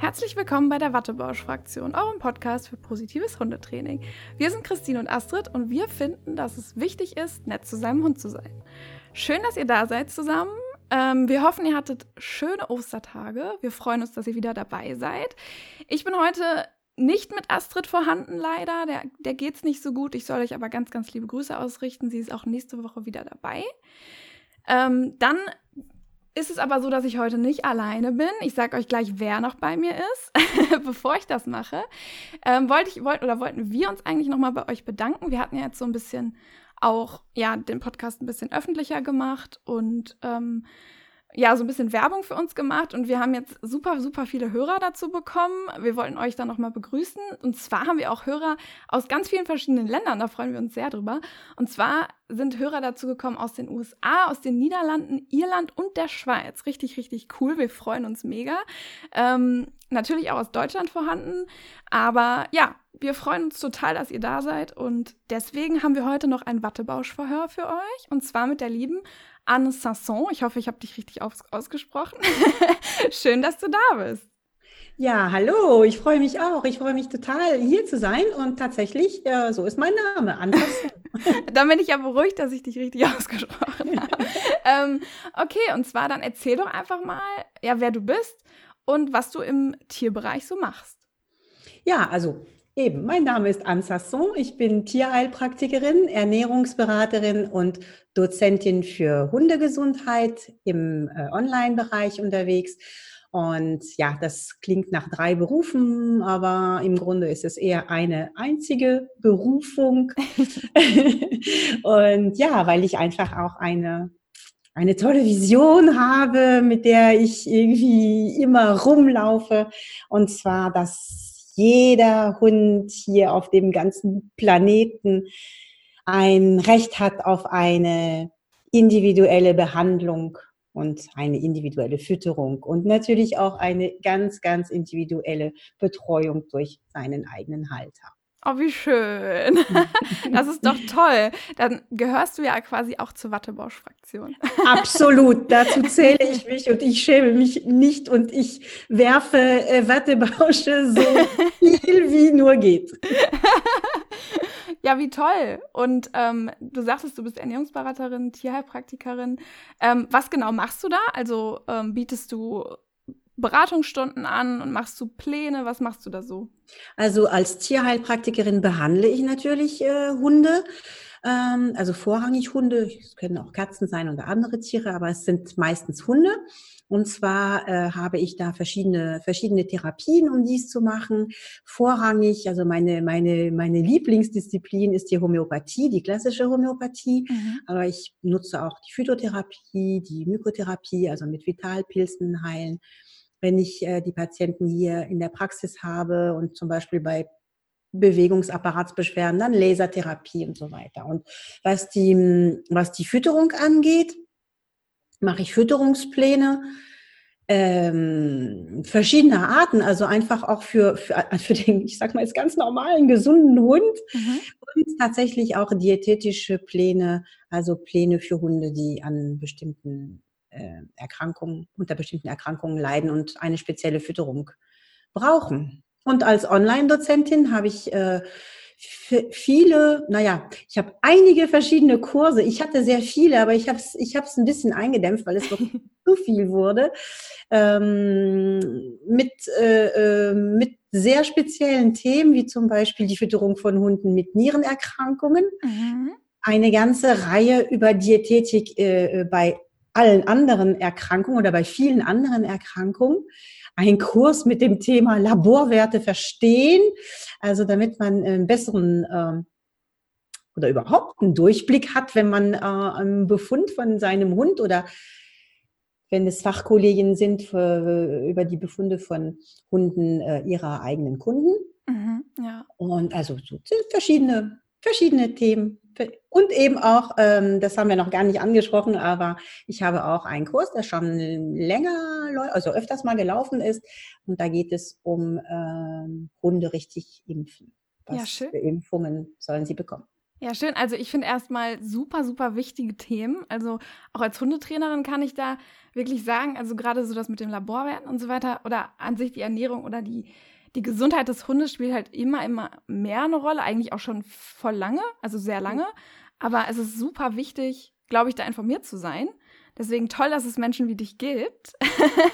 Herzlich willkommen bei der Wattebausch-Fraktion, eurem Podcast für positives Hundetraining. Wir sind Christine und Astrid und wir finden, dass es wichtig ist, nett zu seinem Hund zu sein. Schön, dass ihr da seid zusammen. Ähm, wir hoffen, ihr hattet schöne Ostertage. Wir freuen uns, dass ihr wieder dabei seid. Ich bin heute nicht mit Astrid vorhanden, leider. Der, der geht's nicht so gut. Ich soll euch aber ganz, ganz liebe Grüße ausrichten. Sie ist auch nächste Woche wieder dabei. Ähm, dann ist es aber so, dass ich heute nicht alleine bin. Ich sage euch gleich, wer noch bei mir ist, bevor ich das mache. Ähm, wollte ich, wollt, oder wollten wir uns eigentlich nochmal bei euch bedanken. Wir hatten ja jetzt so ein bisschen auch, ja, den Podcast ein bisschen öffentlicher gemacht und ähm, ja, so ein bisschen Werbung für uns gemacht und wir haben jetzt super, super viele Hörer dazu bekommen. Wir wollten euch dann nochmal begrüßen. Und zwar haben wir auch Hörer aus ganz vielen verschiedenen Ländern, da freuen wir uns sehr drüber. Und zwar sind Hörer dazu gekommen aus den USA, aus den Niederlanden, Irland und der Schweiz. Richtig, richtig cool. Wir freuen uns mega. Ähm, natürlich auch aus Deutschland vorhanden. Aber ja, wir freuen uns total, dass ihr da seid. Und deswegen haben wir heute noch ein Wattebauschverhör für euch. Und zwar mit der lieben Anne Sanson. Ich hoffe, ich habe dich richtig aus ausgesprochen. Schön, dass du da bist. Ja, hallo, ich freue mich auch. Ich freue mich total, hier zu sein. Und tatsächlich, äh, so ist mein Name, Anne Sanson. dann bin ich ja beruhigt, dass ich dich richtig ausgesprochen habe. ähm, okay, und zwar dann erzähl doch einfach mal, ja, wer du bist und was du im Tierbereich so machst. Ja, also Eben, mein Name ist Anne Sasson. Ich bin Tierheilpraktikerin, Ernährungsberaterin und Dozentin für Hundegesundheit im äh, Online-Bereich unterwegs. Und ja, das klingt nach drei Berufen, aber im Grunde ist es eher eine einzige Berufung. und ja, weil ich einfach auch eine eine tolle Vision habe, mit der ich irgendwie immer rumlaufe. Und zwar, dass jeder Hund hier auf dem ganzen Planeten ein Recht hat auf eine individuelle Behandlung und eine individuelle Fütterung und natürlich auch eine ganz, ganz individuelle Betreuung durch seinen eigenen Halter. Oh, wie schön. Das ist doch toll. Dann gehörst du ja quasi auch zur Wattebausch-Fraktion. Absolut. Dazu zähle ich mich und ich schäme mich nicht und ich werfe äh, Wattebausche so viel wie nur geht. Ja, wie toll. Und ähm, du sagtest, du bist Ernährungsberaterin, Tierheilpraktikerin. Ähm, was genau machst du da? Also ähm, bietest du Beratungsstunden an und machst du Pläne? Was machst du da so? Also als Tierheilpraktikerin behandle ich natürlich äh, Hunde. Ähm, also vorrangig Hunde. Es können auch Katzen sein oder andere Tiere, aber es sind meistens Hunde. Und zwar äh, habe ich da verschiedene, verschiedene Therapien, um dies zu machen. Vorrangig, also meine, meine, meine Lieblingsdisziplin ist die Homöopathie, die klassische Homöopathie. Mhm. Aber ich nutze auch die Phytotherapie, die Mykotherapie, also mit Vitalpilzen heilen wenn ich äh, die Patienten hier in der Praxis habe und zum Beispiel bei Bewegungsapparatsbeschwerden, dann Lasertherapie und so weiter. Und was die, was die Fütterung angeht, mache ich Fütterungspläne ähm, verschiedener Arten, also einfach auch für, für, für den, ich sag mal, jetzt ganz normalen, gesunden Hund mhm. und tatsächlich auch diätetische Pläne, also Pläne für Hunde, die an bestimmten Erkrankungen, unter bestimmten Erkrankungen leiden und eine spezielle Fütterung brauchen. Und als Online-Dozentin habe ich äh, viele, naja, ich habe einige verschiedene Kurse. Ich hatte sehr viele, aber ich habe es ich hab's ein bisschen eingedämpft, weil es wirklich zu viel wurde. Ähm, mit, äh, äh, mit sehr speziellen Themen, wie zum Beispiel die Fütterung von Hunden mit Nierenerkrankungen. Mhm. Eine ganze Reihe über Diätetik äh, bei allen anderen Erkrankungen oder bei vielen anderen Erkrankungen ein Kurs mit dem Thema Laborwerte verstehen, also damit man einen besseren ähm, oder überhaupt einen Durchblick hat, wenn man äh, einen Befund von seinem Hund oder wenn es Fachkolleginnen sind für, über die Befunde von Hunden äh, ihrer eigenen Kunden. Mhm, ja. Und also so verschiedene, verschiedene Themen und eben auch, ähm, das haben wir noch gar nicht angesprochen, aber ich habe auch einen Kurs, der schon länger, also öfters mal gelaufen ist. Und da geht es um ähm, Hunde richtig impfen. Was ja, schön. für Impfungen sollen sie bekommen? Ja, schön. Also ich finde erstmal super, super wichtige Themen. Also auch als Hundetrainerin kann ich da wirklich sagen, also gerade so das mit dem Laborwerten und so weiter oder an sich die Ernährung oder die, die Gesundheit des Hundes spielt halt immer, immer mehr eine Rolle, eigentlich auch schon voll lange, also sehr lange. Aber es ist super wichtig, glaube ich, da informiert zu sein. Deswegen toll, dass es Menschen wie dich gibt.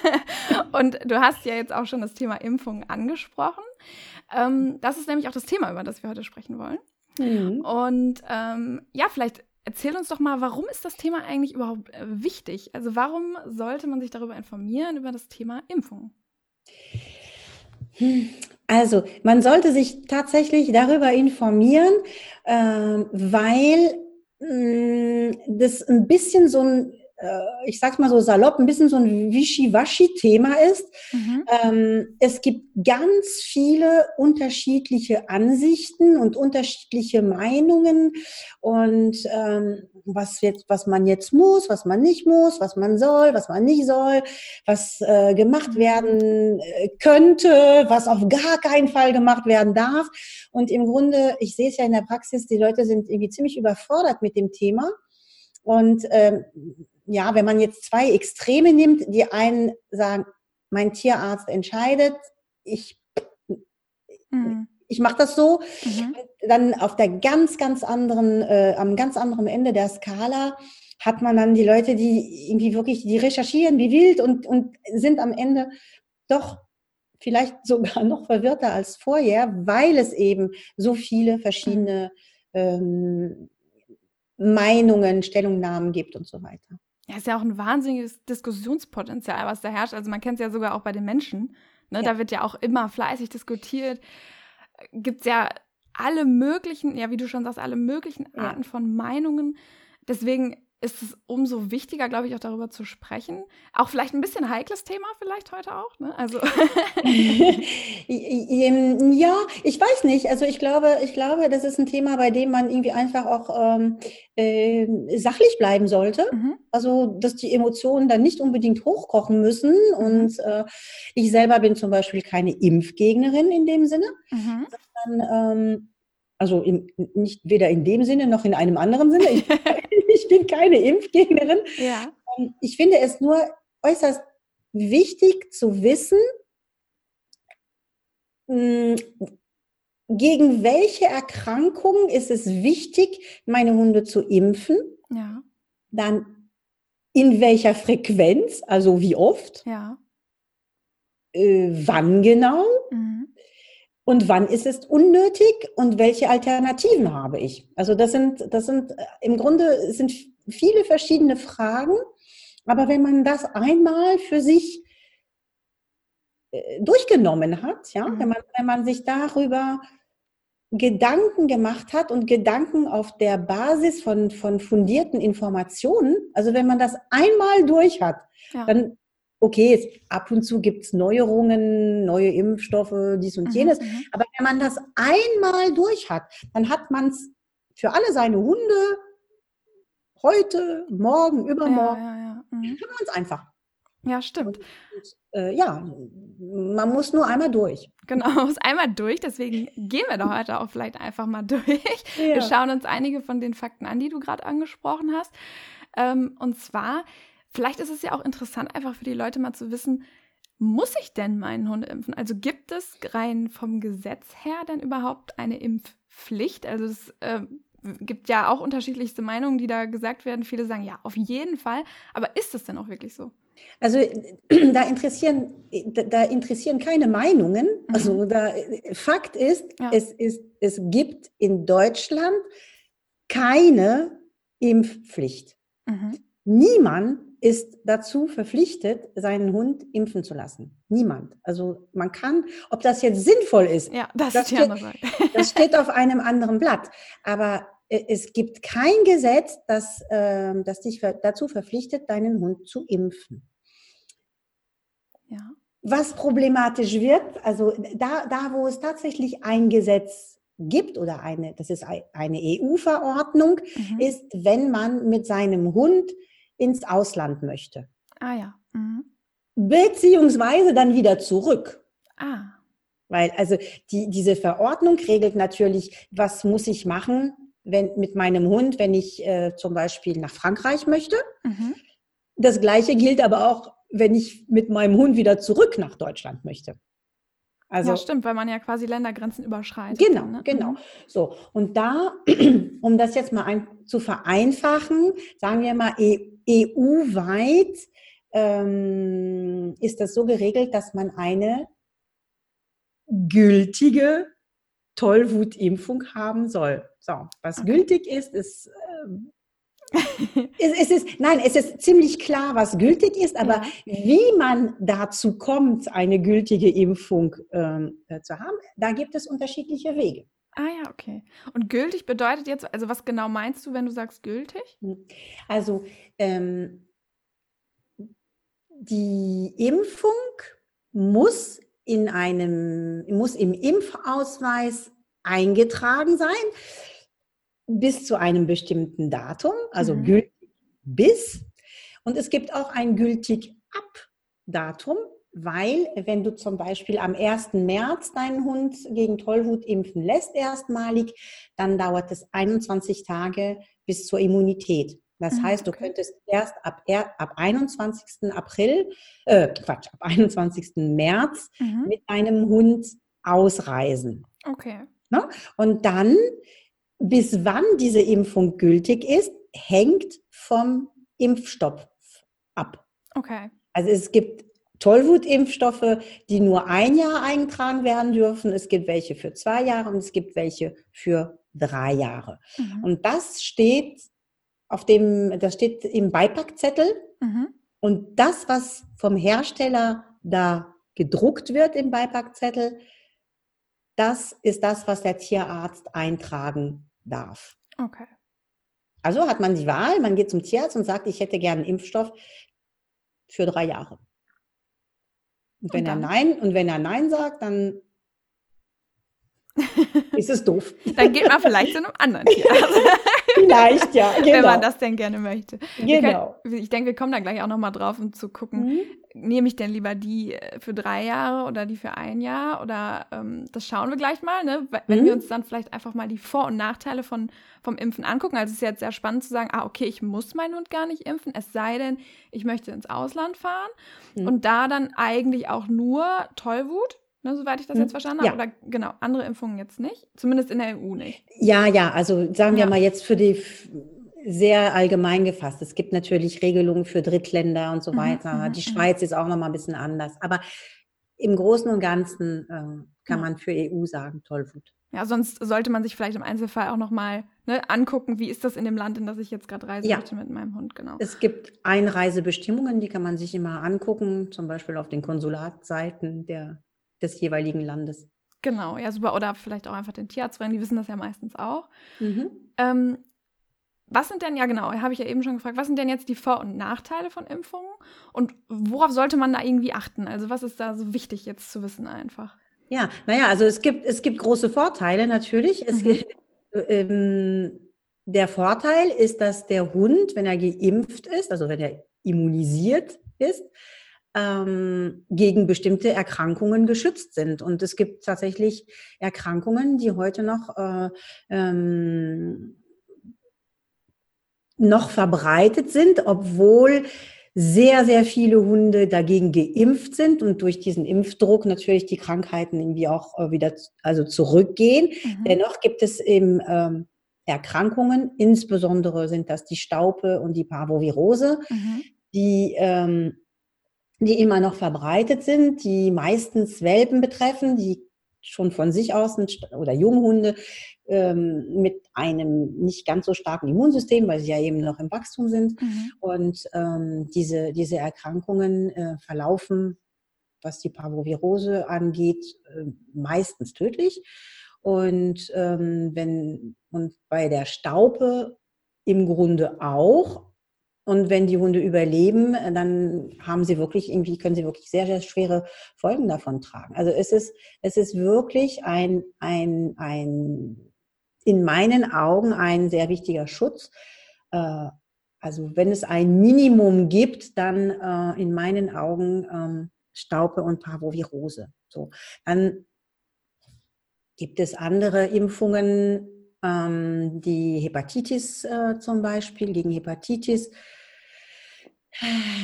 und du hast ja jetzt auch schon das Thema Impfung angesprochen. Ähm, das ist nämlich auch das Thema, über das wir heute sprechen wollen. Mhm. Und ähm, ja, vielleicht erzähl uns doch mal, warum ist das Thema eigentlich überhaupt äh, wichtig? Also warum sollte man sich darüber informieren, über das Thema Impfung? Also, man sollte sich tatsächlich darüber informieren, äh, weil mm, das ein bisschen so ein ich sag's mal so salopp, ein bisschen so ein Wischiwaschi-Thema ist. Mhm. Ähm, es gibt ganz viele unterschiedliche Ansichten und unterschiedliche Meinungen und ähm, was jetzt, was man jetzt muss, was man nicht muss, was man soll, was man nicht soll, was äh, gemacht mhm. werden äh, könnte, was auf gar keinen Fall gemacht werden darf. Und im Grunde, ich sehe es ja in der Praxis, die Leute sind irgendwie ziemlich überfordert mit dem Thema. Und ähm, ja, wenn man jetzt zwei Extreme nimmt, die einen sagen, mein Tierarzt entscheidet, ich, mhm. ich mache das so, mhm. dann auf der ganz, ganz anderen, äh, am ganz anderen Ende der Skala hat man dann die Leute, die irgendwie wirklich, die recherchieren wie wild und, und sind am Ende doch vielleicht sogar noch verwirrter als vorher, weil es eben so viele verschiedene ähm, Meinungen, Stellungnahmen gibt und so weiter. Ja, ist ja auch ein wahnsinniges Diskussionspotenzial, was da herrscht. Also man kennt es ja sogar auch bei den Menschen. Ne? Ja. Da wird ja auch immer fleißig diskutiert. Gibt es ja alle möglichen, ja, wie du schon sagst, alle möglichen Arten ja. von Meinungen. Deswegen ist es umso wichtiger, glaube ich, auch darüber zu sprechen. Auch vielleicht ein bisschen heikles Thema vielleicht heute auch. Ne? Also ja, ich weiß nicht. Also ich glaube, ich glaube, das ist ein Thema, bei dem man irgendwie einfach auch ähm, äh, sachlich bleiben sollte. Mhm. Also dass die Emotionen dann nicht unbedingt hochkochen müssen. Mhm. Und äh, ich selber bin zum Beispiel keine Impfgegnerin in dem Sinne, mhm. sondern ähm, also in, nicht weder in dem Sinne noch in einem anderen Sinne. Ich, ich bin keine Impfgegnerin. Ja. Ähm, ich finde es nur äußerst wichtig zu wissen, hm, gegen welche Erkrankungen ist es wichtig, meine Hunde zu impfen? Ja. Dann in welcher Frequenz, also wie oft? Ja. Äh, wann genau? Mhm und wann ist es unnötig und welche Alternativen habe ich? Also das sind, das sind äh, im Grunde sind viele verschiedene Fragen, aber wenn man das einmal für sich äh, durchgenommen hat, ja, mhm. wenn, man, wenn man sich darüber Gedanken gemacht hat und Gedanken auf der Basis von, von fundierten Informationen, also wenn man das einmal durch hat, ja. dann okay, ab und zu gibt es Neuerungen, neue Impfstoffe, dies und mhm, jenes. Mhm. Aber wenn man das einmal durch hat, dann hat man es für alle seine Hunde heute, morgen, übermorgen. Ja, ja, ja. Mhm. Kann man es einfach. Ja, stimmt. Und, äh, ja, man muss nur einmal durch. Genau, muss einmal durch. Deswegen gehen wir doch heute auch vielleicht einfach mal durch. Ja. Wir schauen uns einige von den Fakten an, die du gerade angesprochen hast. Ähm, und zwar vielleicht ist es ja auch interessant, einfach für die Leute mal zu wissen, muss ich denn meinen Hund impfen? Also gibt es rein vom Gesetz her denn überhaupt eine Impfpflicht? Also es äh, gibt ja auch unterschiedlichste Meinungen, die da gesagt werden. Viele sagen ja, auf jeden Fall. Aber ist es denn auch wirklich so? Also da interessieren, da interessieren keine Meinungen. Mhm. Also da, Fakt ist, ja. es ist, es gibt in Deutschland keine Impfpflicht. Mhm. Niemand ist dazu verpflichtet, seinen Hund impfen zu lassen. Niemand. Also man kann, ob das jetzt sinnvoll ist, ja, das, das, steht, das steht auf einem anderen Blatt. Aber äh, es gibt kein Gesetz, das, äh, das dich dazu verpflichtet, deinen Hund zu impfen. Ja. Was problematisch wird, also da, da wo es tatsächlich ein Gesetz gibt oder eine, das ist eine EU-Verordnung, mhm. ist, wenn man mit seinem Hund ins Ausland möchte. Ah ja. Mhm. Beziehungsweise dann wieder zurück. Ah. Weil also die, diese Verordnung regelt natürlich, was muss ich machen, wenn, mit meinem Hund, wenn ich äh, zum Beispiel nach Frankreich möchte. Mhm. Das Gleiche gilt aber auch, wenn ich mit meinem Hund wieder zurück nach Deutschland möchte. Also, ja, stimmt, weil man ja quasi Ländergrenzen überschreitet. Genau, dann, ne? genau. Mhm. So, und da, um das jetzt mal ein, zu vereinfachen, sagen wir mal, EU-weit ähm, ist das so geregelt, dass man eine gültige Tollwutimpfung haben soll. So, was okay. gültig ist, ist ähm, es, es, ist, nein, es ist ziemlich klar, was gültig ist, aber ja. wie man dazu kommt, eine gültige Impfung ähm, äh, zu haben, da gibt es unterschiedliche Wege. Ah ja, okay. Und gültig bedeutet jetzt, also was genau meinst du, wenn du sagst gültig? Hm. Also ähm, die Impfung muss in einem, muss im Impfausweis eingetragen sein bis zu einem bestimmten Datum, also mhm. gültig bis. Und es gibt auch ein gültig ab Datum, weil wenn du zum Beispiel am 1. März deinen Hund gegen Tollwut impfen lässt erstmalig, dann dauert es 21 Tage bis zur Immunität. Das mhm, heißt, du könntest erst ab, ab 21. April, äh, Quatsch, ab 21. März mhm. mit deinem Hund ausreisen. Okay. Ne? Und dann bis wann diese Impfung gültig ist, hängt vom Impfstoff ab. Okay. Also es gibt Tollwutimpfstoffe, die nur ein Jahr eingetragen werden dürfen. Es gibt welche für zwei Jahre und es gibt welche für drei Jahre. Mhm. Und das steht auf dem, das steht im Beipackzettel. Mhm. Und das, was vom Hersteller da gedruckt wird im Beipackzettel, das ist das, was der Tierarzt eintragen darf. Okay. Also hat man die Wahl, man geht zum Tierarzt und sagt, ich hätte gerne einen Impfstoff für drei Jahre. Und wenn und er Nein, und wenn er Nein sagt, dann ist es doof. dann geht man vielleicht zu einem anderen Tierarzt. Vielleicht, ja. Genau. Wenn man genau. das denn gerne möchte. Genau. Können, ich denke, wir kommen da gleich auch nochmal drauf, um zu gucken, mhm. Nehme ich denn lieber die äh, für drei Jahre oder die für ein Jahr? Oder ähm, das schauen wir gleich mal, ne? Wenn mhm. wir uns dann vielleicht einfach mal die Vor- und Nachteile von, vom Impfen angucken. Also es ist jetzt sehr spannend zu sagen, ah, okay, ich muss meinen Hund gar nicht impfen, es sei denn, ich möchte ins Ausland fahren. Mhm. Und da dann eigentlich auch nur Tollwut ne, soweit ich das jetzt hm, verstanden ja. habe. Oder genau, andere Impfungen jetzt nicht, zumindest in der EU nicht. Ja, ja, also sagen wir mal jetzt für die sehr allgemein gefasst. Es gibt natürlich Regelungen für Drittländer und so mhm, weiter. Mhm, die mhm. Schweiz ist auch nochmal ein bisschen anders. Aber im Großen und Ganzen äh, kann man für EU sagen, Tollwut. Ja, sonst sollte man sich vielleicht im Einzelfall auch nochmal ne, angucken, wie ist das in dem Land, in das ich jetzt gerade reisen ja. möchte mit meinem Hund, genau. Es gibt Einreisebestimmungen, die kann man sich immer angucken, zum Beispiel auf den Konsulatseiten der des jeweiligen Landes. Genau, ja, super. Oder vielleicht auch einfach den Tierarzt fragen, die wissen das ja meistens auch. Mhm. Ähm, was sind denn, ja genau, habe ich ja eben schon gefragt, was sind denn jetzt die Vor- und Nachteile von Impfungen und worauf sollte man da irgendwie achten? Also was ist da so wichtig jetzt zu wissen einfach? Ja, naja, also es gibt, es gibt große Vorteile natürlich. Es mhm. gibt, ähm, der Vorteil ist, dass der Hund, wenn er geimpft ist, also wenn er immunisiert ist, ähm, gegen bestimmte Erkrankungen geschützt sind. Und es gibt tatsächlich Erkrankungen, die heute noch äh, ähm, noch verbreitet sind, obwohl sehr, sehr viele Hunde dagegen geimpft sind und durch diesen Impfdruck natürlich die Krankheiten irgendwie auch äh, wieder also zurückgehen. Mhm. Dennoch gibt es eben ähm, Erkrankungen, insbesondere sind das die Staupe und die Parvovirose, mhm. die ähm, die immer noch verbreitet sind, die meistens Welpen betreffen, die schon von sich aus oder Junghunde ähm, mit einem nicht ganz so starken Immunsystem, weil sie ja eben noch im Wachstum sind. Mhm. Und ähm, diese, diese Erkrankungen äh, verlaufen, was die Parvovirose angeht, äh, meistens tödlich. Und ähm, wenn und bei der Staupe im Grunde auch, und wenn die Hunde überleben, äh, dann haben sie wirklich irgendwie, können sie wirklich sehr, sehr schwere Folgen davon tragen. Also es ist, es ist wirklich ein, ein, ein, in meinen Augen ein sehr wichtiger Schutz. Äh, also wenn es ein Minimum gibt, dann äh, in meinen Augen ähm, Staupe und Parvovirose. So, dann gibt es andere Impfungen, ähm, die Hepatitis äh, zum Beispiel, gegen Hepatitis.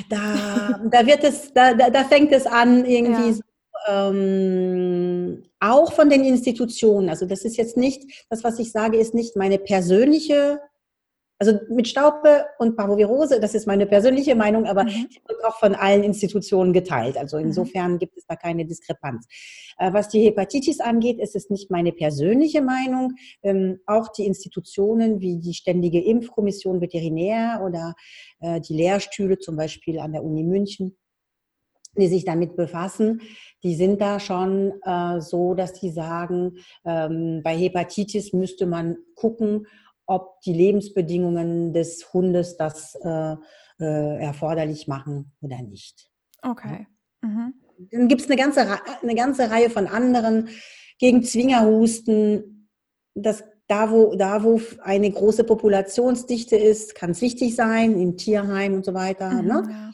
Da, da wird es, da, da, da fängt es an, irgendwie ja. Ähm, auch von den Institutionen. Also das ist jetzt nicht, das, was ich sage, ist nicht meine persönliche also mit Staupe und Parvovirose, das ist meine persönliche Meinung, aber mhm. wird auch von allen Institutionen geteilt. Also mhm. insofern gibt es da keine Diskrepanz. Äh, was die Hepatitis angeht, ist es nicht meine persönliche Meinung. Ähm, auch die Institutionen wie die Ständige Impfkommission Veterinär oder äh, die Lehrstühle zum Beispiel an der Uni München, die sich damit befassen, die sind da schon äh, so, dass die sagen, ähm, bei Hepatitis müsste man gucken, ob die Lebensbedingungen des Hundes das äh, äh, erforderlich machen oder nicht. Okay. Mhm. Dann gibt es eine ganze, eine ganze Reihe von anderen gegen Zwingerhusten. Das, da, wo, da, wo eine große Populationsdichte ist, kann es wichtig sein, im Tierheim und so weiter. Mhm, ne? ja.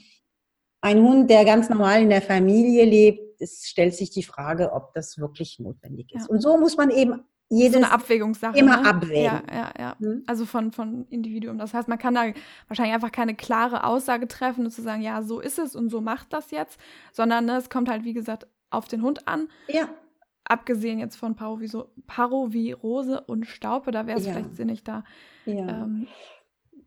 Ein Hund, der ganz normal in der Familie lebt, es stellt sich die Frage, ob das wirklich notwendig ist. Ja. Und so muss man eben jedes so eine Abwägungssache. Immer ne? abwägen. Ja, ja, ja. Hm? Also von, von Individuum. Das heißt, man kann da wahrscheinlich einfach keine klare Aussage treffen und zu sagen, ja, so ist es und so macht das jetzt, sondern ne, es kommt halt, wie gesagt, auf den Hund an. Ja. Abgesehen jetzt von Parovirose und Staupe, da wäre es ja. vielleicht sinnig, da ja. ähm,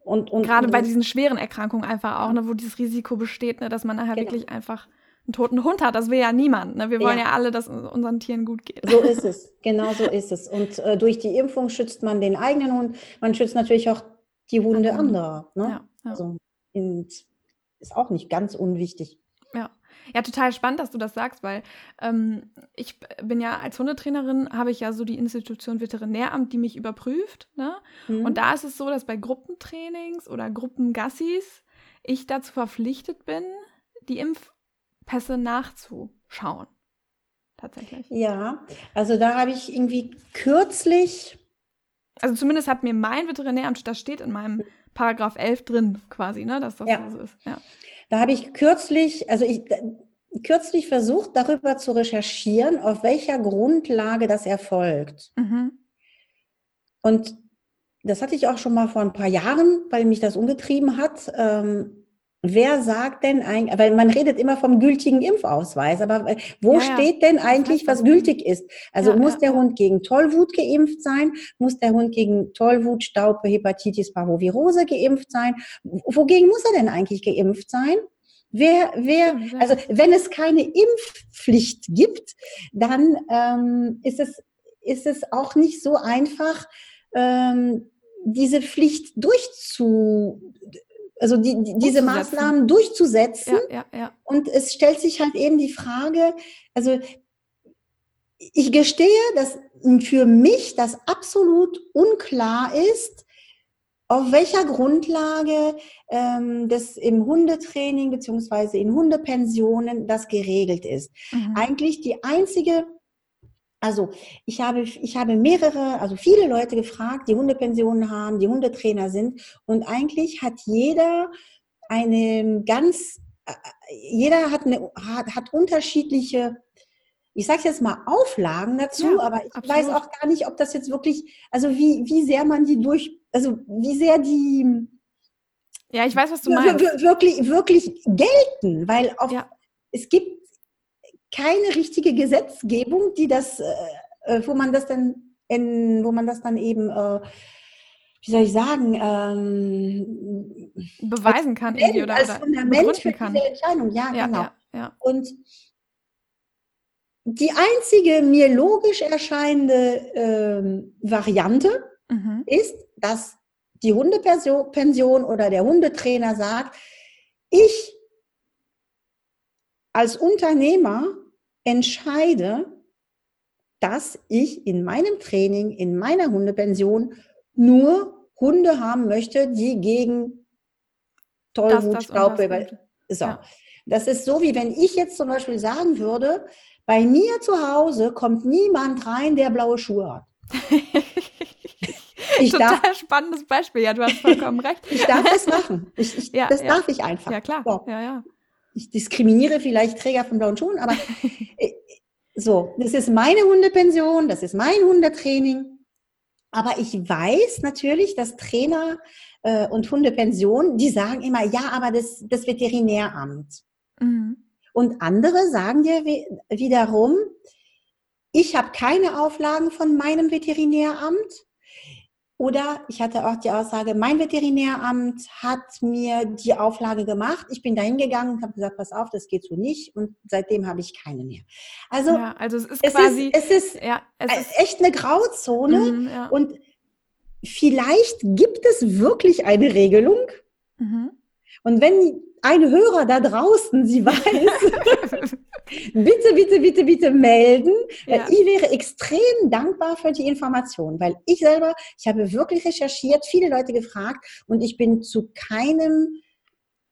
und, und, gerade und, bei diesen schweren Erkrankungen einfach auch, ne, wo dieses Risiko besteht, ne, dass man nachher genau. wirklich einfach einen toten Hund hat. Das will ja niemand. Ne? Wir wollen ja. ja alle, dass unseren Tieren gut geht. So ist es. Genau so ist es. Und äh, durch die Impfung schützt man den eigenen Hund. Man schützt natürlich auch die Hunde anderer. Ne? Ja, ja. Also ist auch nicht ganz unwichtig. Ja. Total spannend, dass du das sagst, weil ähm, ich bin ja als Hundetrainerin, habe ich ja so die Institution Veterinäramt, die mich überprüft. Ne? Mhm. Und da ist es so, dass bei Gruppentrainings oder Gruppengassis ich dazu verpflichtet bin, die Impf Pässe nachzuschauen. Tatsächlich. Ja, also da habe ich irgendwie kürzlich. Also zumindest hat mir mein Veterinäramt, das steht in meinem Paragraph 11 drin quasi, ne, dass das ja. so ist. Ja. Da habe ich kürzlich, also ich kürzlich versucht, darüber zu recherchieren, auf welcher Grundlage das erfolgt. Mhm. Und das hatte ich auch schon mal vor ein paar Jahren, weil mich das umgetrieben hat. Ähm, Wer sagt denn eigentlich, weil man redet immer vom gültigen Impfausweis, aber äh, wo ja, steht denn eigentlich, was gültig ist? Also ja, muss der Hund gegen Tollwut geimpft sein? Muss der Hund gegen Tollwut, Staupe, Hepatitis, Parvovirose geimpft sein? Wogegen muss er denn eigentlich geimpft sein? Wer, wer, also wenn es keine Impfpflicht gibt, dann ähm, ist es ist es auch nicht so einfach, ähm, diese Pflicht durchzu also die, die, diese Maßnahmen durchzusetzen. Ja, ja, ja. Und es stellt sich halt eben die Frage, also ich gestehe, dass für mich das absolut unklar ist, auf welcher Grundlage ähm, das im Hundetraining beziehungsweise in Hundepensionen das geregelt ist. Mhm. Eigentlich die einzige also ich habe, ich habe mehrere, also viele Leute gefragt, die Hundepensionen haben, die Hundetrainer sind. Und eigentlich hat jeder eine ganz, äh, jeder hat, eine, hat, hat unterschiedliche, ich sage jetzt mal Auflagen dazu, ja, aber ich absolut. weiß auch gar nicht, ob das jetzt wirklich, also wie, wie sehr man die durch, also wie sehr die ja, ich weiß, was du meinst. Wirklich, wirklich gelten, weil auf, ja. es gibt keine richtige Gesetzgebung, die das, äh, äh, wo man das dann, in, wo man das dann eben, äh, wie soll ich sagen, ähm, beweisen kann als, oder, als Fundament für kann. diese Entscheidung. Ja, ja genau. Ja, ja. Und die einzige mir logisch erscheinende ähm, Variante mhm. ist, dass die Hundepension oder der Hundetrainer sagt, ich als Unternehmer entscheide, dass ich in meinem Training, in meiner Hundepension nur Hunde haben möchte, die gegen Tollwut, Staubbebe. So. Ja. Das ist so, wie wenn ich jetzt zum Beispiel sagen würde, bei mir zu Hause kommt niemand rein, der blaue Schuhe hat. Ich Total darf, spannendes Beispiel, ja, du hast vollkommen recht. ich darf das machen. Ich, ich, ja, das ja. darf ich einfach. Ja, klar. So. Ja, ja ich diskriminiere vielleicht Träger von blauen Schuhen, aber äh, so, das ist meine Hundepension, das ist mein Hundetraining. Aber ich weiß natürlich, dass Trainer äh, und Hundepensionen, die sagen immer, ja, aber das, das Veterinäramt. Mhm. Und andere sagen dir wiederum, ich habe keine Auflagen von meinem Veterinäramt. Oder ich hatte auch die Aussage, mein Veterinäramt hat mir die Auflage gemacht. Ich bin da hingegangen und habe gesagt, pass auf, das geht so nicht. Und seitdem habe ich keine mehr. Also, ja, also es ist es quasi, ist, es ist, ja, es ist echt eine Grauzone. Mhm, ja. Und vielleicht gibt es wirklich eine Regelung. Mhm. Und wenn ein Hörer da draußen sie weiß, bitte, bitte, bitte, bitte melden. Ja. Ich wäre extrem dankbar für die Information, weil ich selber, ich habe wirklich recherchiert, viele Leute gefragt und ich bin zu keinem